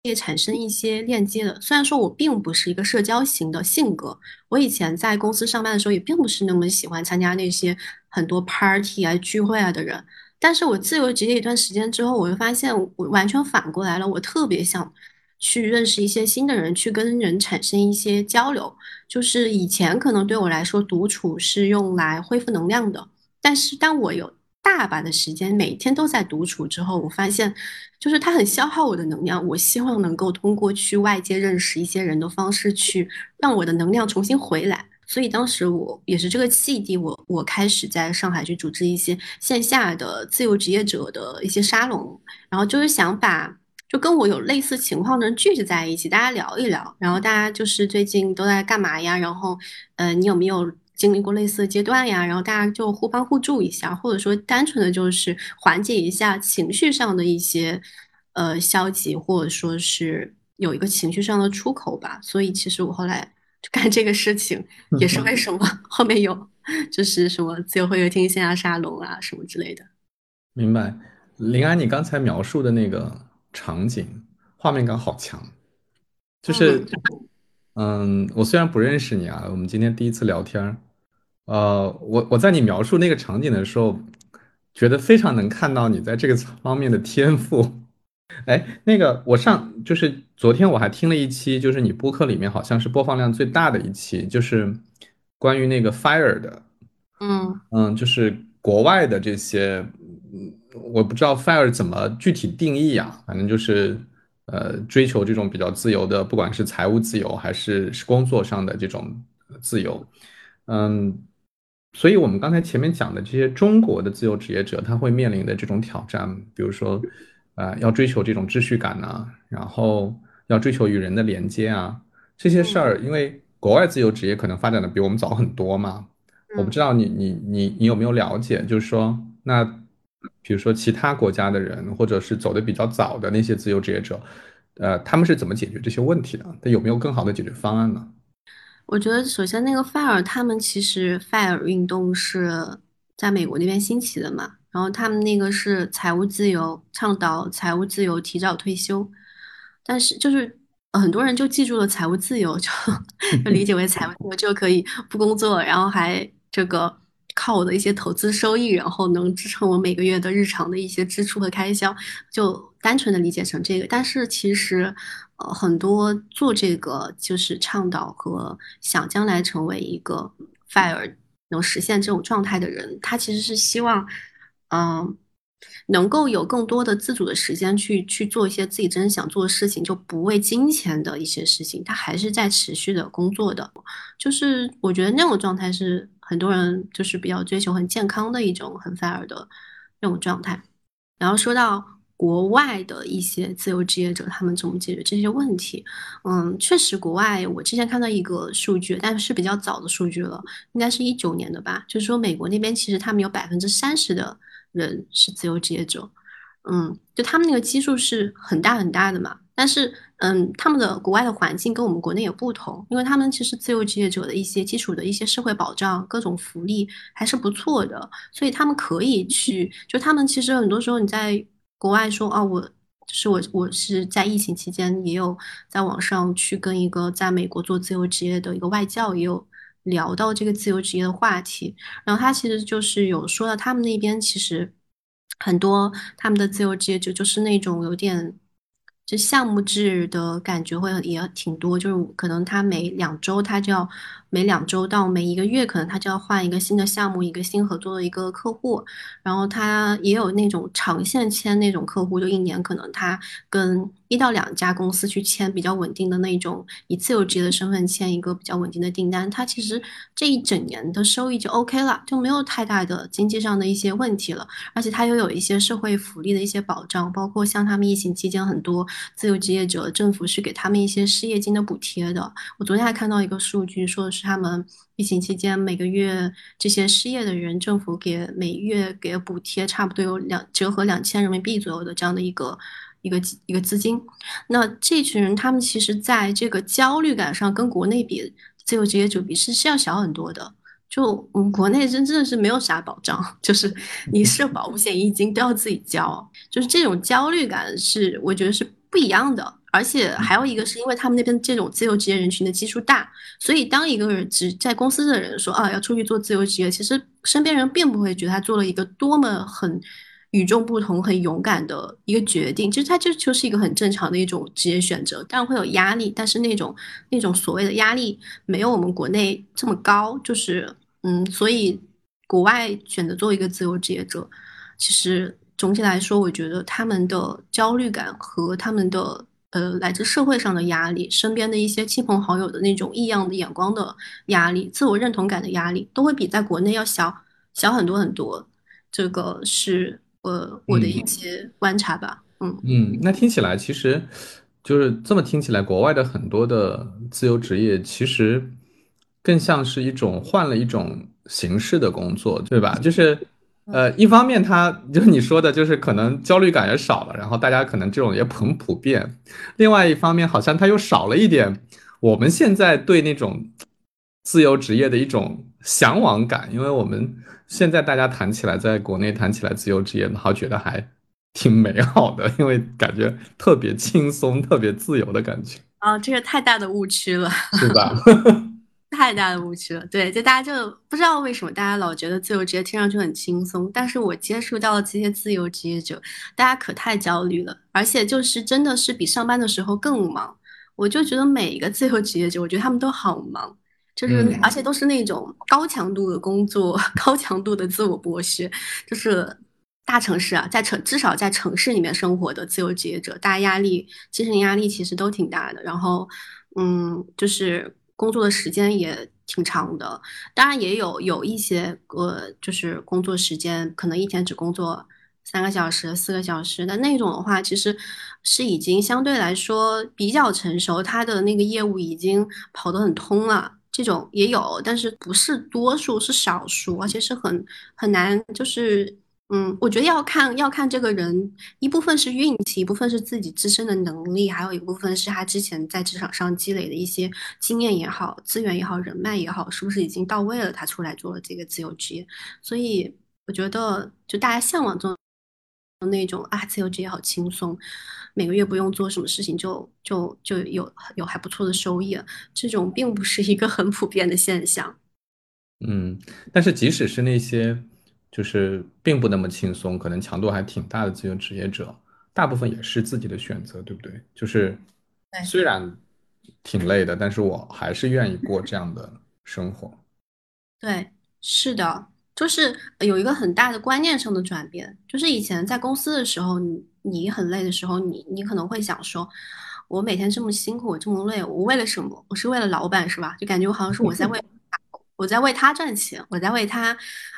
也产生一些链接的。虽然说我并不是一个社交型的性格，我以前在公司上班的时候也并不是那么喜欢参加那些很多 party 啊、聚会啊的人，但是我自由职业一段时间之后，我就发现我完全反过来了，我特别想去认识一些新的人，去跟人产生一些交流。就是以前可能对我来说，独处是用来恢复能量的。但是当我有大把的时间，每天都在独处之后，我发现，就是它很消耗我的能量。我希望能够通过去外界认识一些人的方式，去让我的能量重新回来。所以当时我也是这个契机，我我开始在上海去组织一些线下的自由职业者的一些沙龙，然后就是想把就跟我有类似情况的人聚集在一起，大家聊一聊，然后大家就是最近都在干嘛呀？然后，呃，你有没有？经历过类似的阶段呀，然后大家就互帮互助一下，或者说单纯的就是缓解一下情绪上的一些呃消极，或者说是有一个情绪上的出口吧。所以其实我后来干这个事情，*laughs* 也是为什么后面有就是什么自由会客厅、线下沙龙啊什么之类的。明白，林安，你刚才描述的那个场景，画面感好强，就是。嗯，我虽然不认识你啊，我们今天第一次聊天儿，呃，我我在你描述那个场景的时候，觉得非常能看到你在这个方面的天赋。哎，那个我上就是昨天我还听了一期，就是你播客里面好像是播放量最大的一期，就是关于那个 fire 的，嗯嗯，就是国外的这些，嗯，我不知道 fire 怎么具体定义啊，反正就是。呃，追求这种比较自由的，不管是财务自由还是是工作上的这种自由，嗯，所以我们刚才前面讲的这些中国的自由职业者，他会面临的这种挑战，比如说，呃，要追求这种秩序感呐，然后要追求与人的连接啊，这些事儿，因为国外自由职业可能发展的比我们早很多嘛，我不知道你你你你有没有了解，就是说那。比如说其他国家的人，或者是走的比较早的那些自由职业者，呃，他们是怎么解决这些问题的？他有没有更好的解决方案呢？我觉得首先那个 FIRE，他们其实 FIRE 运动是在美国那边兴起的嘛，然后他们那个是财务自由，倡导财务自由，提早退休，但是就是很多人就记住了财务自由，就就理解为财务自由就可以不工作，然后还这个。靠我的一些投资收益，然后能支撑我每个月的日常的一些支出和开销，就单纯的理解成这个。但是其实，很多做这个就是倡导和想将来成为一个 fire 能实现这种状态的人，他其实是希望，嗯。能够有更多的自主的时间去去做一些自己真正想做的事情，就不为金钱的一些事情，他还是在持续的工作的。就是我觉得那种状态是很多人就是比较追求很健康的一种很 fire 的那种状态。然后说到国外的一些自由职业者，他们怎么解决这些问题？嗯，确实，国外我之前看到一个数据，但是比较早的数据了，应该是一九年的吧，就是说美国那边其实他们有百分之三十的。人是自由职业者，嗯，就他们那个基数是很大很大的嘛。但是，嗯，他们的国外的环境跟我们国内也不同，因为他们其实自由职业者的一些基础的一些社会保障、各种福利还是不错的，所以他们可以去。就他们其实很多时候你在国外说啊，我就是我，我是在疫情期间也有在网上去跟一个在美国做自由职业的一个外教也有。聊到这个自由职业的话题，然后他其实就是有说到他们那边其实很多他们的自由职业者就是那种有点就项目制的感觉会也挺多，就是可能他每两周他就要每两周到每一个月可能他就要换一个新的项目，一个新合作的一个客户，然后他也有那种长线签那种客户，就一年可能他跟一到两家公司去签比较稳定的那种，以自由职业的身份签一个比较稳定的订单，他其实这一整年的收益就 OK 了，就没有太大的经济上的一些问题了。而且他又有一些社会福利的一些保障，包括像他们疫情期间很多自由职业者，政府是给他们一些失业金的补贴的。我昨天还看到一个数据，说的是他们疫情期间每个月这些失业的人，政府给每月给补贴差不多有两折合两千人民币左右的这样的一个。一个一个资金，那这群人他们其实在这个焦虑感上跟国内比，自由职业者比是是要小很多的。就我们国内真真的是没有啥保障，*laughs* 就是你社保、五险一金都要自己交，就是这种焦虑感是我觉得是不一样的。而且还有一个是因为他们那边这种自由职业人群的基数大，所以当一个人只在公司的人说啊要出去做自由职业，其实身边人并不会觉得他做了一个多么很。与众不同、很勇敢的一个决定，其实它就就是一个很正常的一种职业选择，当然会有压力，但是那种那种所谓的压力没有我们国内这么高，就是嗯，所以国外选择做一个自由职业者，其实总体来说，我觉得他们的焦虑感和他们的呃来自社会上的压力、身边的一些亲朋好友的那种异样的眼光的压力、自我认同感的压力，都会比在国内要小小很多很多，这个是。呃，我的一些观察吧，嗯。嗯，那听起来其实就是这么听起来，国外的很多的自由职业其实更像是一种换了一种形式的工作，对吧？就是呃，一方面它就是你说的，就是可能焦虑感也少了，然后大家可能这种也很普遍；另外一方面，好像它又少了一点我们现在对那种自由职业的一种向往感，因为我们。现在大家谈起来，在国内谈起来自由职业，好觉得还挺美好的，因为感觉特别轻松、特别自由的感觉。啊，这个太大的误区了，是吧？*laughs* 太大的误区了。对，就大家就不知道为什么大家老觉得自由职业听上去很轻松，但是我接触到的这些自由职业者，大家可太焦虑了，而且就是真的是比上班的时候更忙。我就觉得每一个自由职业者，我觉得他们都好忙。就是，而且都是那种高强度的工作，*laughs* 高强度的自我剥削。就是大城市啊，在城至少在城市里面生活的自由职业者，大家压力、精神压力其实都挺大的。然后，嗯，就是工作的时间也挺长的。当然也有有一些呃，就是工作时间可能一天只工作三个小时、四个小时但那种的话，其实是已经相对来说比较成熟，他的那个业务已经跑得很通了。这种也有，但是不是多数，是少数，而且是很很难。就是，嗯，我觉得要看要看这个人，一部分是运气，一部分是自己自身的能力，还有一部分是他之前在职场上积累的一些经验也好，资源也好，人脉也好，是不是已经到位了，他出来做了这个自由职业。所以我觉得，就大家向往中那种啊，自由职业好轻松。每个月不用做什么事情就就就有有还不错的收益，这种并不是一个很普遍的现象。嗯，但是即使是那些就是并不那么轻松，可能强度还挺大的自由职业者，大部分也是自己的选择，对不对？就是虽然挺累的，但是我还是愿意过这样的生活。对，是的。就是有一个很大的观念上的转变，就是以前在公司的时候，你你很累的时候，你你可能会想说，我每天这么辛苦，我这么累，我为了什么？我是为了老板是吧？就感觉好像是我在为 *laughs* 我在为他赚钱，我在为他，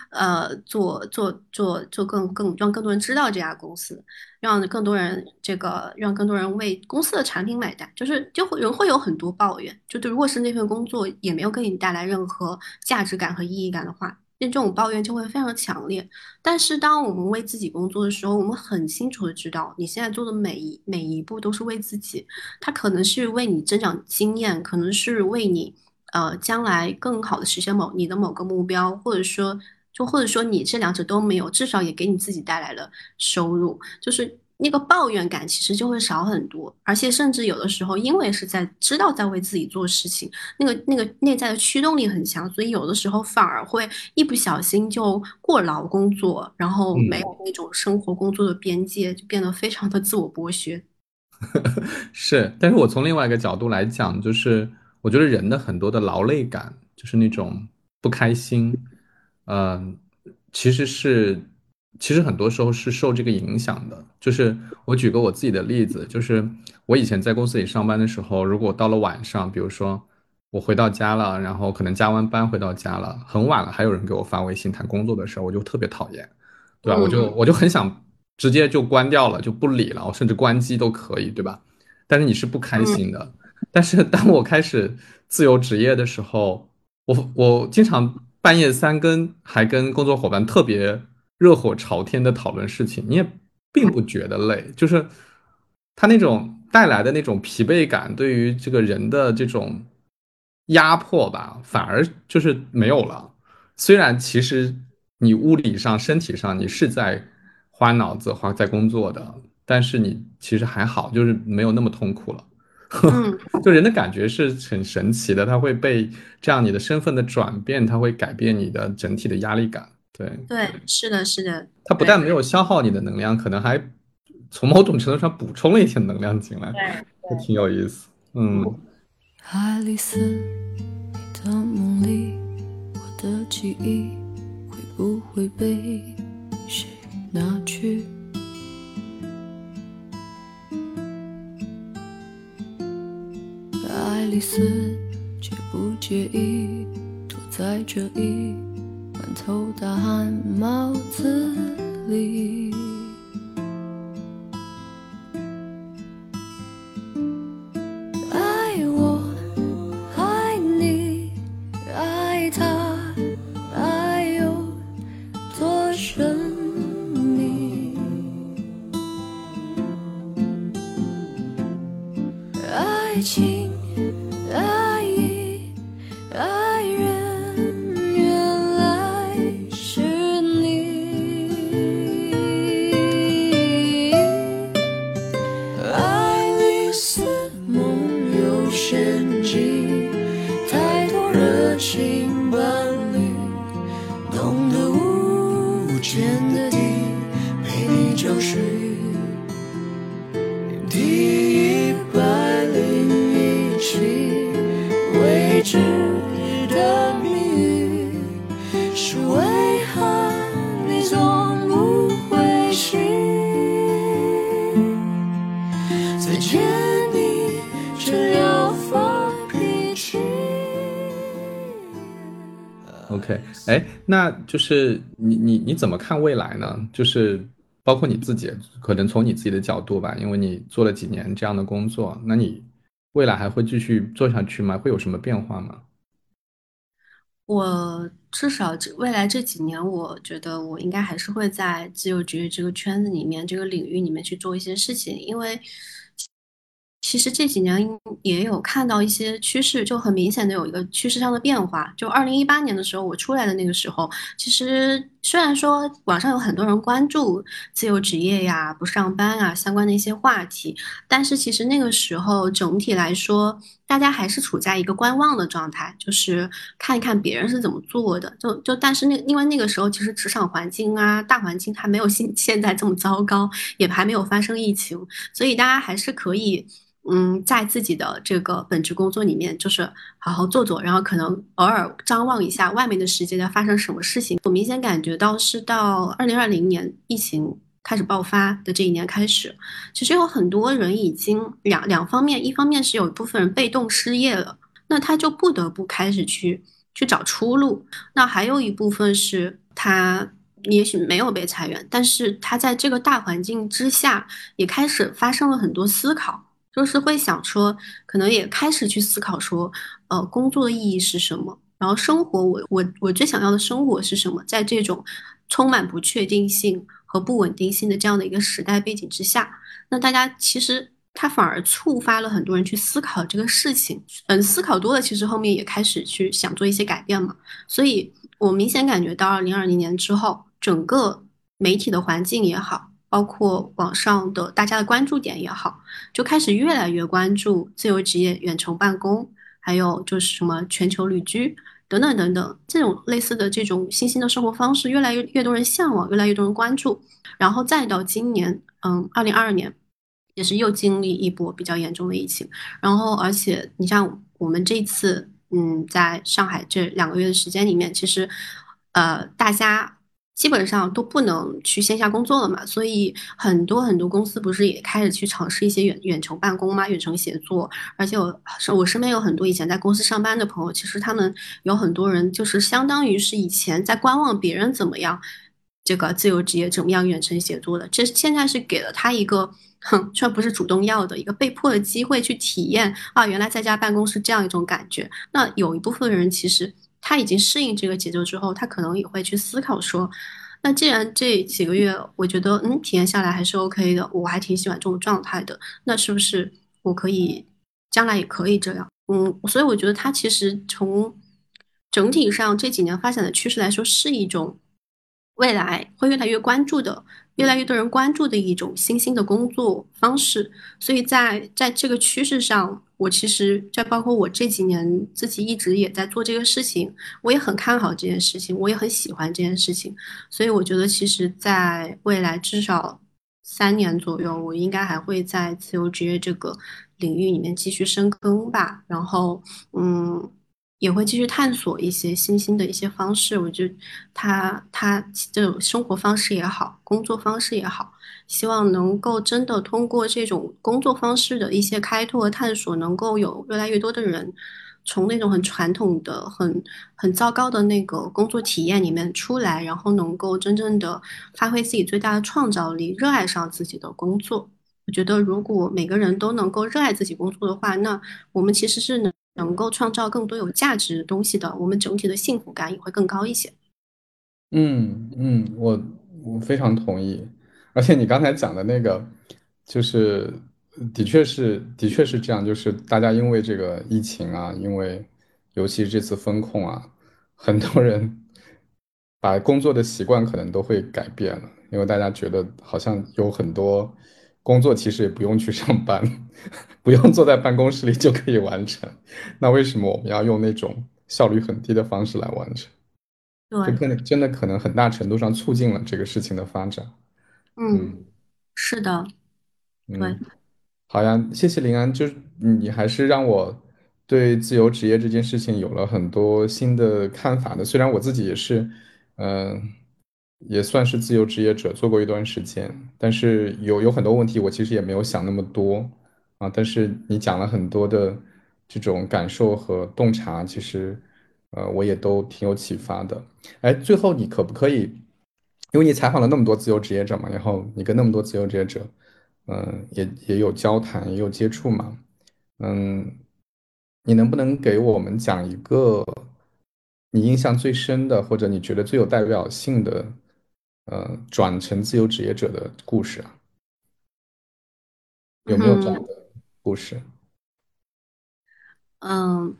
呃，做做做做更更让更多人知道这家公司，让更多人这个让更多人为公司的产品买单，就是就会人会有很多抱怨，就对，如果是那份工作也没有给你带来任何价值感和意义感的话。这种抱怨就会非常强烈，但是当我们为自己工作的时候，我们很清楚的知道，你现在做的每一每一步都是为自己，它可能是为你增长经验，可能是为你呃将来更好的实现某你的某个目标，或者说就或者说你这两者都没有，至少也给你自己带来了收入，就是。那个抱怨感其实就会少很多，而且甚至有的时候，因为是在知道在为自己做事情，那个那个内在的驱动力很强，所以有的时候反而会一不小心就过劳工作，然后没有那种生活工作的边界，就变得非常的自我剥削。*laughs* 是，但是我从另外一个角度来讲，就是我觉得人的很多的劳累感，就是那种不开心，嗯，其实是。其实很多时候是受这个影响的。就是我举个我自己的例子，就是我以前在公司里上班的时候，如果到了晚上，比如说我回到家了，然后可能加完班回到家了，很晚了，还有人给我发微信谈工作的事儿，我就特别讨厌，对吧？我就我就很想直接就关掉了，就不理了，我甚至关机都可以，对吧？但是你是不开心的。*laughs* 但是当我开始自由职业的时候，我我经常半夜三更还跟工作伙伴特别热火朝天的讨论事情，你也并不觉得累，就是他那种带来的那种疲惫感，对于这个人的这种压迫吧，反而就是没有了。虽然其实你物理上、身体上你是在花脑子、花在工作的，但是你其实还好，就是没有那么痛苦了。嗯，*laughs* 就人的感觉是很神奇的，它会被这样你的身份的转变，它会改变你的整体的压力感。对对，是的，是的。它不但没有消耗你的能量，可能还从某种程度上补充了一些能量进来，对，挺有意思。嗯。爱丽丝，你的梦里，我的记忆会不会被谁拿去？爱丽丝，介不介意躲在这一满头大汗帽子里？那就是你你你怎么看未来呢？就是包括你自己，可能从你自己的角度吧，因为你做了几年这样的工作，那你未来还会继续做下去吗？会有什么变化吗？我至少这未来这几年，我觉得我应该还是会在自由职业这个圈子里面、这个领域里面去做一些事情，因为其实这几年也有看到一些趋势，就很明显的有一个趋势上的变化。就二零一八年的时候，我出来的那个时候，其实虽然说网上有很多人关注自由职业呀、不上班啊相关的一些话题，但是其实那个时候整体来说，大家还是处在一个观望的状态，就是看一看别人是怎么做的。就就但是那因为那个时候其实职场环境啊、大环境还没有现 *laughs* 现在这么糟糕，也还没有发生疫情，所以大家还是可以。嗯，在自己的这个本职工作里面，就是好好做做，然后可能偶尔张望一下外面的世界在发生什么事情。我明显感觉到是到二零二零年疫情开始爆发的这一年开始，其实有很多人已经两两方面，一方面是有一部分人被动失业了，那他就不得不开始去去找出路；那还有一部分是他也许没有被裁员，但是他在这个大环境之下也开始发生了很多思考。就是会想说，可能也开始去思考说，呃，工作的意义是什么？然后生活，我我我最想要的生活是什么？在这种充满不确定性和不稳定性的这样的一个时代背景之下，那大家其实他反而触发了很多人去思考这个事情。嗯，思考多了，其实后面也开始去想做一些改变嘛。所以我明显感觉到，二零二零年之后，整个媒体的环境也好。包括网上的大家的关注点也好，就开始越来越关注自由职业、远程办公，还有就是什么全球旅居等等等等这种类似的这种新兴的生活方式，越来越越多人向往，越来越多人关注。然后再到今年，嗯，二零二二年也是又经历一波比较严重的疫情。然后而且你像我们这次，嗯，在上海这两个月的时间里面，其实呃大家。基本上都不能去线下工作了嘛，所以很多很多公司不是也开始去尝试一些远远程办公嘛，远程协作。而且我我身边有很多以前在公司上班的朋友，其实他们有很多人就是相当于是以前在观望别人怎么样，这个自由职业怎么样远程协作的，这现在是给了他一个，哼，虽然不是主动要的一个被迫的机会去体验啊，原来在家办公是这样一种感觉。那有一部分人其实。他已经适应这个节奏之后，他可能也会去思考说，那既然这几个月我觉得嗯体验下来还是 OK 的，我还挺喜欢这种状态的，那是不是我可以将来也可以这样？嗯，所以我觉得他其实从整体上这几年发展的趋势来说，是一种未来会越来越关注的。越来越多人关注的一种新兴的工作方式，所以在在这个趋势上，我其实在包括我这几年自己一直也在做这个事情，我也很看好这件事情，我也很喜欢这件事情，所以我觉得其实在未来至少三年左右，我应该还会在自由职业这个领域里面继续深耕吧，然后嗯。也会继续探索一些新兴的一些方式，我觉得他他这种生活方式也好，工作方式也好，希望能够真的通过这种工作方式的一些开拓和探索，能够有越来越多的人从那种很传统的、很很糟糕的那个工作体验里面出来，然后能够真正的发挥自己最大的创造力，热爱上自己的工作。我觉得如果每个人都能够热爱自己工作的话，那我们其实是能。能够创造更多有价值的东西的，我们整体的幸福感也会更高一些。嗯嗯，我我非常同意。而且你刚才讲的那个，就是的确是的确是这样，就是大家因为这个疫情啊，因为尤其这次风控啊，很多人把工作的习惯可能都会改变了，因为大家觉得好像有很多。工作其实也不用去上班，*laughs* 不用坐在办公室里就可以完成。*laughs* 那为什么我们要用那种效率很低的方式来完成？对，真的真的可能很大程度上促进了这个事情的发展。嗯，是的，对。好呀，谢谢林安，就是你还是让我对自由职业这件事情有了很多新的看法的。虽然我自己也是，嗯。也算是自由职业者，做过一段时间，但是有有很多问题，我其实也没有想那么多啊。但是你讲了很多的这种感受和洞察，其实呃，我也都挺有启发的。哎，最后你可不可以，因为你采访了那么多自由职业者嘛，然后你跟那么多自由职业者，嗯，也也有交谈，也有接触嘛，嗯，你能不能给我们讲一个你印象最深的，或者你觉得最有代表性的？呃，转成自由职业者的故事啊，有没有这样的故事？嗯，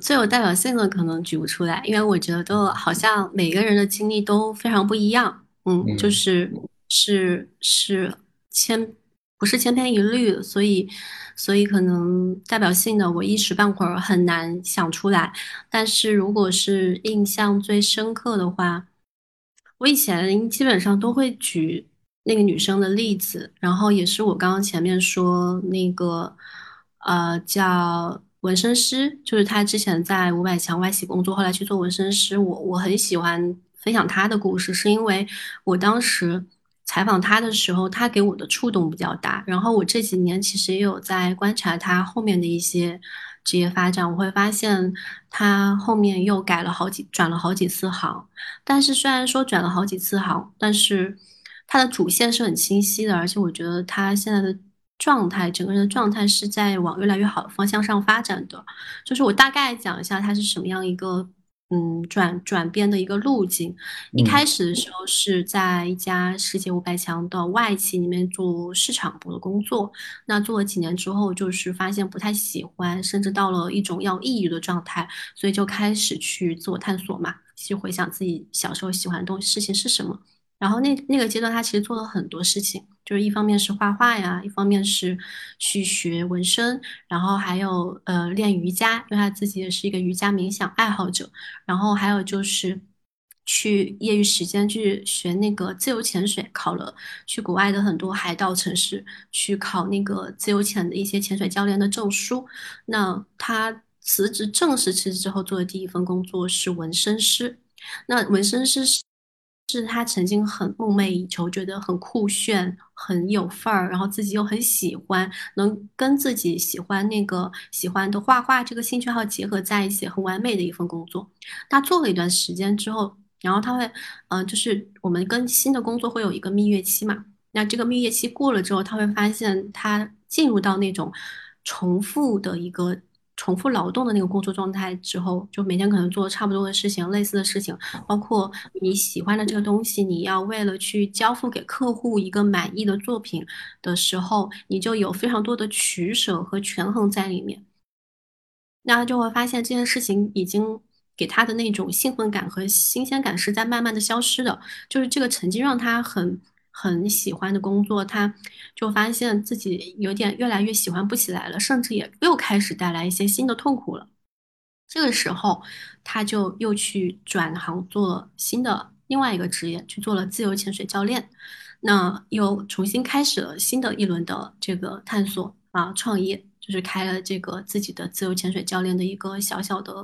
最有代表性的可能举不出来，因为我觉得好像每个人的经历都非常不一样。嗯，就是是是千不是千篇一律，所以所以可能代表性的我一时半会儿很难想出来。但是如果是印象最深刻的话。我以前基本上都会举那个女生的例子，然后也是我刚刚前面说那个，呃，叫纹身师，就是他之前在五百强外企工作，后来去做纹身师。我我很喜欢分享他的故事，是因为我当时采访他的时候，他给我的触动比较大。然后我这几年其实也有在观察他后面的一些。职业发展，我会发现他后面又改了好几转了好几次行，但是虽然说转了好几次行，但是他的主线是很清晰的，而且我觉得他现在的状态，整个人的状态是在往越来越好的方向上发展的。就是我大概讲一下他是什么样一个。嗯，转转变的一个路径。一开始的时候是在一家世界五百强的外企里面做市场部的工作。那做了几年之后，就是发现不太喜欢，甚至到了一种要抑郁的状态，所以就开始去自我探索嘛，去回想自己小时候喜欢的东西事情是什么。然后那那个阶段，他其实做了很多事情，就是一方面是画画呀，一方面是去学纹身，然后还有呃练瑜伽，因为他自己也是一个瑜伽冥想爱好者。然后还有就是去业余时间去学那个自由潜水，考了去国外的很多海岛城市去考那个自由潜的一些潜水教练的证书。那他辞职正式辞职之后做的第一份工作是纹身师。那纹身师是是。他曾经很梦寐以求，觉得很酷炫、很有范儿，然后自己又很喜欢，能跟自己喜欢那个喜欢的画画这个兴趣爱好结合在一起，很完美的一份工作。他做了一段时间之后，然后他会，嗯、就是我们跟新的工作会有一个蜜月期嘛。那这个蜜月期过了之后，他会发现他进入到那种重复的一个。重复劳动的那个工作状态之后，就每天可能做差不多的事情、类似的事情，包括你喜欢的这个东西，你要为了去交付给客户一个满意的作品的时候，你就有非常多的取舍和权衡在里面。那他就会发现这件事情已经给他的那种兴奋感和新鲜感是在慢慢的消失的，就是这个曾经让他很很喜欢的工作，他就发现自己有点越来越喜欢不起来了，甚至也又开始带来一些新的痛苦了。这个时候，他就又去转行做新的另外一个职业，去做了自由潜水教练。那又重新开始了新的一轮的这个探索啊，创业，就是开了这个自己的自由潜水教练的一个小小的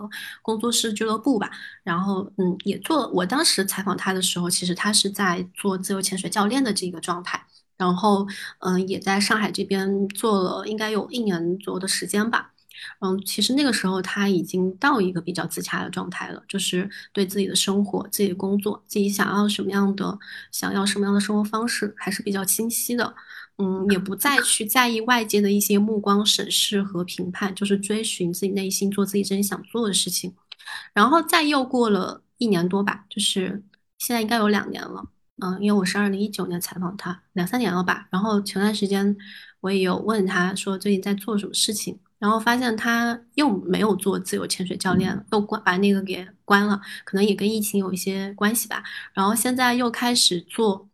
工作室俱乐部吧。然后，嗯，也做。我当时采访他的时候，其实他是在做自由潜水教练的这个状态。然后，嗯，也在上海这边做了应该有一年左右的时间吧。嗯，其实那个时候他已经到一个比较自洽的状态了，就是对自己的生活、自己的工作、自己想要什么样的、想要什么样的生活方式，还是比较清晰的。嗯，也不再去在意外界的一些目光审视和评判，就是追寻自己内心，做自己真想做的事情。然后再又过了一年多吧，就是现在应该有两年了。嗯，因为我是二零一九年采访他，两三年了吧。然后前段时间我也有问他说最近在做什么事情。然后发现他又没有做自由潜水教练了，又关把那个给关了，可能也跟疫情有一些关系吧。然后现在又开始做，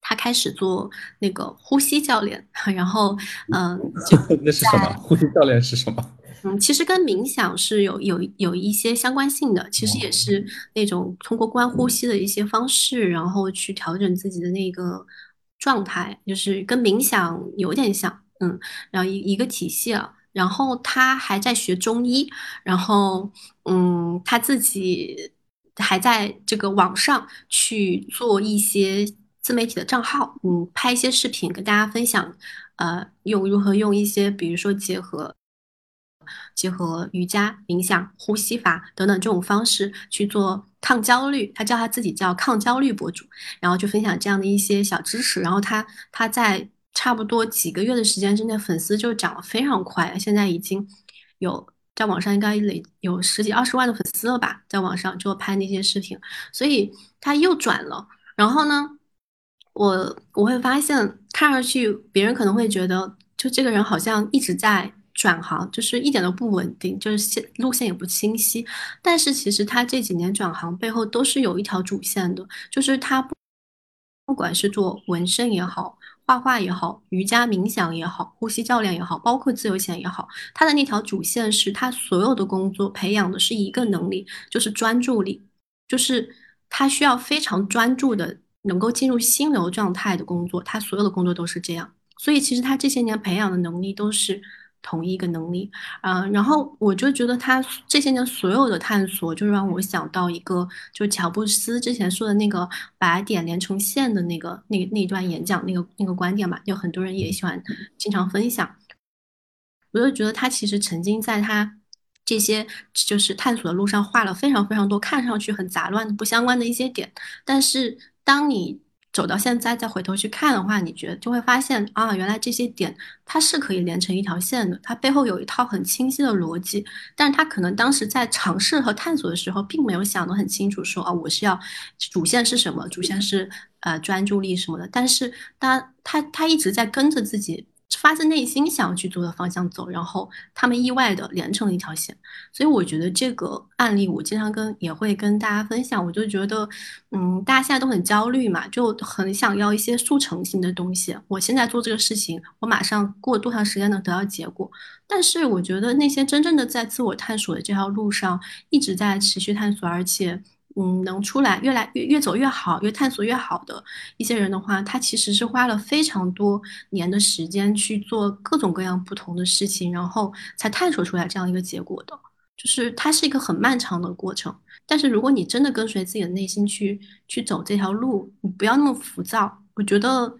他开始做那个呼吸教练。*laughs* 然后，嗯，*laughs* 那是什么？呼吸教练是什么？嗯，其实跟冥想是有有有一些相关性的，其实也是那种通过观呼吸的一些方式，然后去调整自己的那个状态，就是跟冥想有点像，嗯，然后一一个体系啊。然后他还在学中医，然后嗯，他自己还在这个网上去做一些自媒体的账号，嗯，拍一些视频跟大家分享，呃，用如何用一些比如说结合结合瑜伽、冥想、呼吸法等等这种方式去做抗焦虑，他叫他自己叫抗焦虑博主，然后就分享这样的一些小知识，然后他他在。差不多几个月的时间之内，粉丝就涨得非常快，现在已经有在网上应该累有十几二十万的粉丝了吧，在网上就拍那些视频，所以他又转了。然后呢，我我会发现，看上去别人可能会觉得，就这个人好像一直在转行，就是一点都不稳定，就是线路线也不清晰。但是其实他这几年转行背后都是有一条主线的，就是他不不管是做纹身也好。画画也好，瑜伽冥想也好，呼吸教练也好，包括自由潜也好，他的那条主线是他所有的工作培养的是一个能力，就是专注力，就是他需要非常专注的，能够进入心流状态的工作，他所有的工作都是这样。所以其实他这些年培养的能力都是。同一个能力，嗯，然后我就觉得他这些年所有的探索，就让我想到一个，就乔布斯之前说的那个把点连成线的那个那那段演讲那个那个观点嘛，有很多人也喜欢经常分享。我就觉得他其实曾经在他这些就是探索的路上画了非常非常多看上去很杂乱不相关的一些点，但是当你。走到现在再回头去看的话，你觉得就会发现啊，原来这些点它是可以连成一条线的，它背后有一套很清晰的逻辑。但是他可能当时在尝试和探索的时候，并没有想得很清楚，说啊，我是要主线是什么？主线是呃专注力什么的。但是他他他一直在跟着自己。发自内心想要去做的方向走，然后他们意外的连成了一条线，所以我觉得这个案例我经常跟也会跟大家分享。我就觉得，嗯，大家现在都很焦虑嘛，就很想要一些速成性的东西。我现在做这个事情，我马上过多长时间能得到结果？但是我觉得那些真正的在自我探索的这条路上一直在持续探索，而且。嗯，能出来越来越越走越好，越探索越好的一些人的话，他其实是花了非常多年的时间去做各种各样不同的事情，然后才探索出来这样一个结果的。就是它是一个很漫长的过程。但是如果你真的跟随自己的内心去去走这条路，你不要那么浮躁，我觉得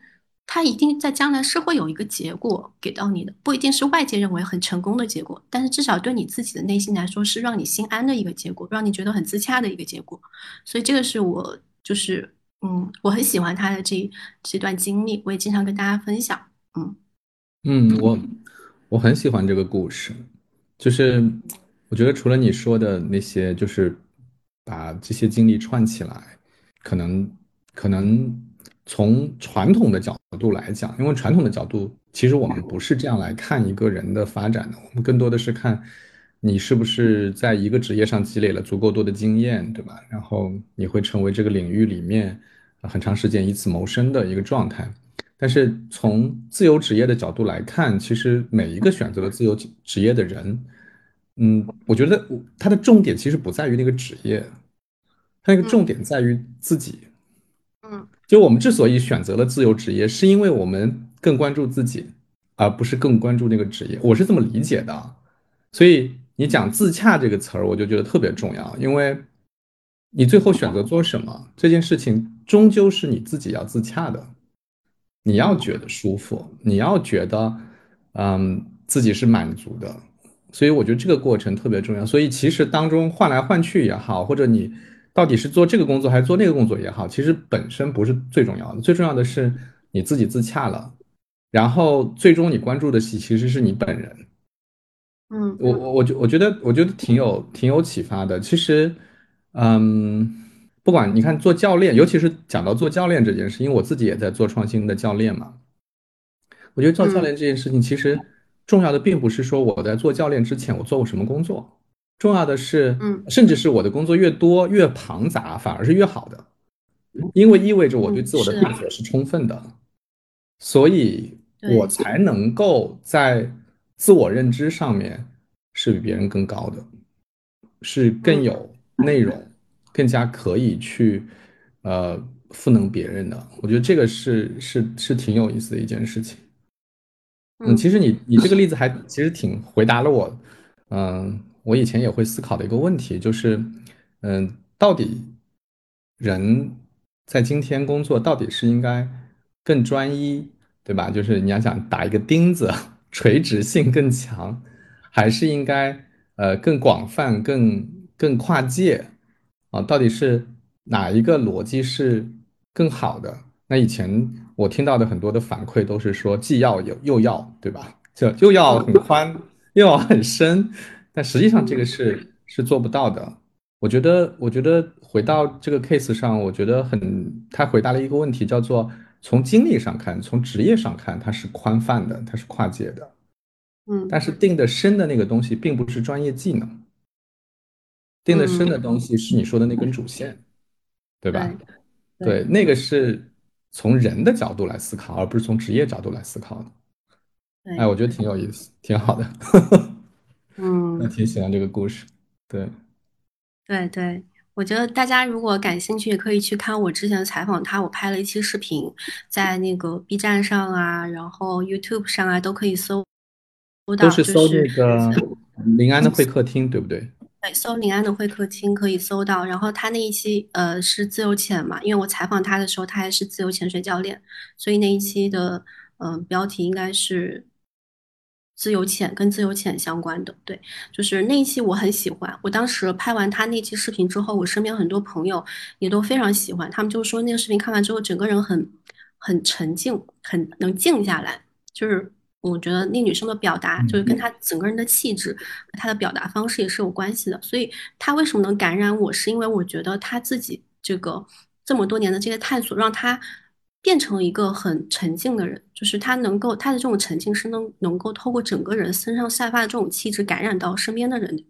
它一定在将来是会有一个结果给到你的，不一定是外界认为很成功的结果，但是至少对你自己的内心来说是让你心安的一个结果，让你觉得很自洽的一个结果。所以这个是我就是嗯，我很喜欢他的这这段经历，我也经常跟大家分享。嗯嗯，我我很喜欢这个故事，就是我觉得除了你说的那些，就是把这些经历串起来，可能可能从传统的角度来讲，因为传统的角度，其实我们不是这样来看一个人的发展的，我们更多的是看你是不是在一个职业上积累了足够多的经验，对吧？然后你会成为这个领域里面很长时间以此谋生的一个状态。但是从自由职业的角度来看，其实每一个选择了自由职业的人，嗯，我觉得他的重点其实不在于那个职业，他那个重点在于自己。嗯，就我们之所以选择了自由职业，是因为我们更关注自己，而不是更关注那个职业。我是这么理解的。所以你讲自洽这个词儿，我就觉得特别重要，因为你最后选择做什么这件事情，终究是你自己要自洽的。你要觉得舒服，你要觉得，嗯，自己是满足的，所以我觉得这个过程特别重要。所以其实当中换来换去也好，或者你到底是做这个工作还是做那个工作也好，其实本身不是最重要的，最重要的是你自己自洽了，然后最终你关注的是其实是你本人。嗯，我我我觉我觉得我觉得挺有挺有启发的。其实，嗯。不管你看做教练，尤其是讲到做教练这件事，因为我自己也在做创新的教练嘛。我觉得做教练这件事情，其实重要的并不是说我在做教练之前我做过什么工作，重要的是，嗯，甚至是我的工作越多越庞杂，反而是越好的，因为意味着我对自我的探索是充分的，所以我才能够在自我认知上面是比别人更高的，是更有内容。更加可以去，呃，赋能别人的，我觉得这个是是是挺有意思的一件事情。嗯，其实你你这个例子还其实挺回答了我，嗯，我以前也会思考的一个问题，就是，嗯，到底人在今天工作到底是应该更专一，对吧？就是你要想打一个钉子，垂直性更强，还是应该呃更广泛、更更跨界？啊，到底是哪一个逻辑是更好的？那以前我听到的很多的反馈都是说，既要有又要，对吧？就又要很宽，又要很深，但实际上这个是是做不到的。我觉得，我觉得回到这个 case 上，我觉得很，他回答了一个问题，叫做从经历上看，从职业上看，它是宽泛的，它是跨界的，嗯，但是定的深的那个东西，并不是专业技能。定的深的东西是你说的那根主线，对吧？对，那个是从人的角度来思考，而不是从职业角度来思考的。哎，我觉得挺有意思，挺好的。*laughs* 嗯，我挺喜欢这个故事。对，对对，我觉得大家如果感兴趣，也可以去看我之前采访他，我拍了一期视频，在那个 B 站上啊，然后 YouTube 上啊，都可以搜搜到。都是搜那个 *laughs* 临安的会客厅，对不对？对，搜临安的会客厅可以搜到。然后他那一期呃是自由潜嘛，因为我采访他的时候，他还是自由潜水教练，所以那一期的嗯标题应该是自由潜跟自由潜相关的。对，就是那一期我很喜欢。我当时拍完他那期视频之后，我身边很多朋友也都非常喜欢，他们就说那个视频看完之后，整个人很很沉静，很能静下来，就是。我觉得那女生的表达，就是跟她整个人的气质，她的表达方式也是有关系的。所以她为什么能感染我，是因为我觉得她自己这个这么多年的这些探索，让她变成一个很沉静的人。就是他能够，他的这种沉静是能能够透过整个人身上散发的这种气质，感染到身边的人。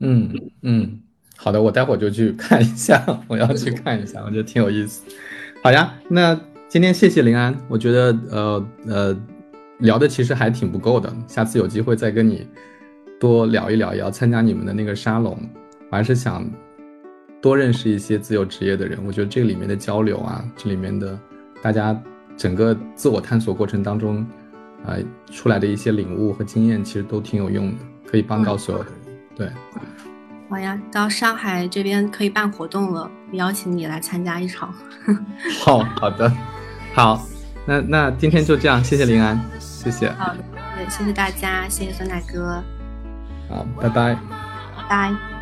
嗯嗯，好的，我待会儿就去看一下，我要去看一下，我觉得挺有意思。好呀，那今天谢谢林安，我觉得呃呃。聊的其实还挺不够的，下次有机会再跟你多聊一聊，也要参加你们的那个沙龙。我还是想多认识一些自由职业的人我觉得这里面的交流啊这里面的大家整个自我探索过程当中啊出来的一些领悟和经验其实都挺有用的可以帮到所有的人。对。好呀到上海这边可以办活动了邀请你来参加一场。*laughs* 好好的。好那那今天就这样谢谢林安谢谢。好的对谢谢大家谢谢孙大哥。好拜拜。拜。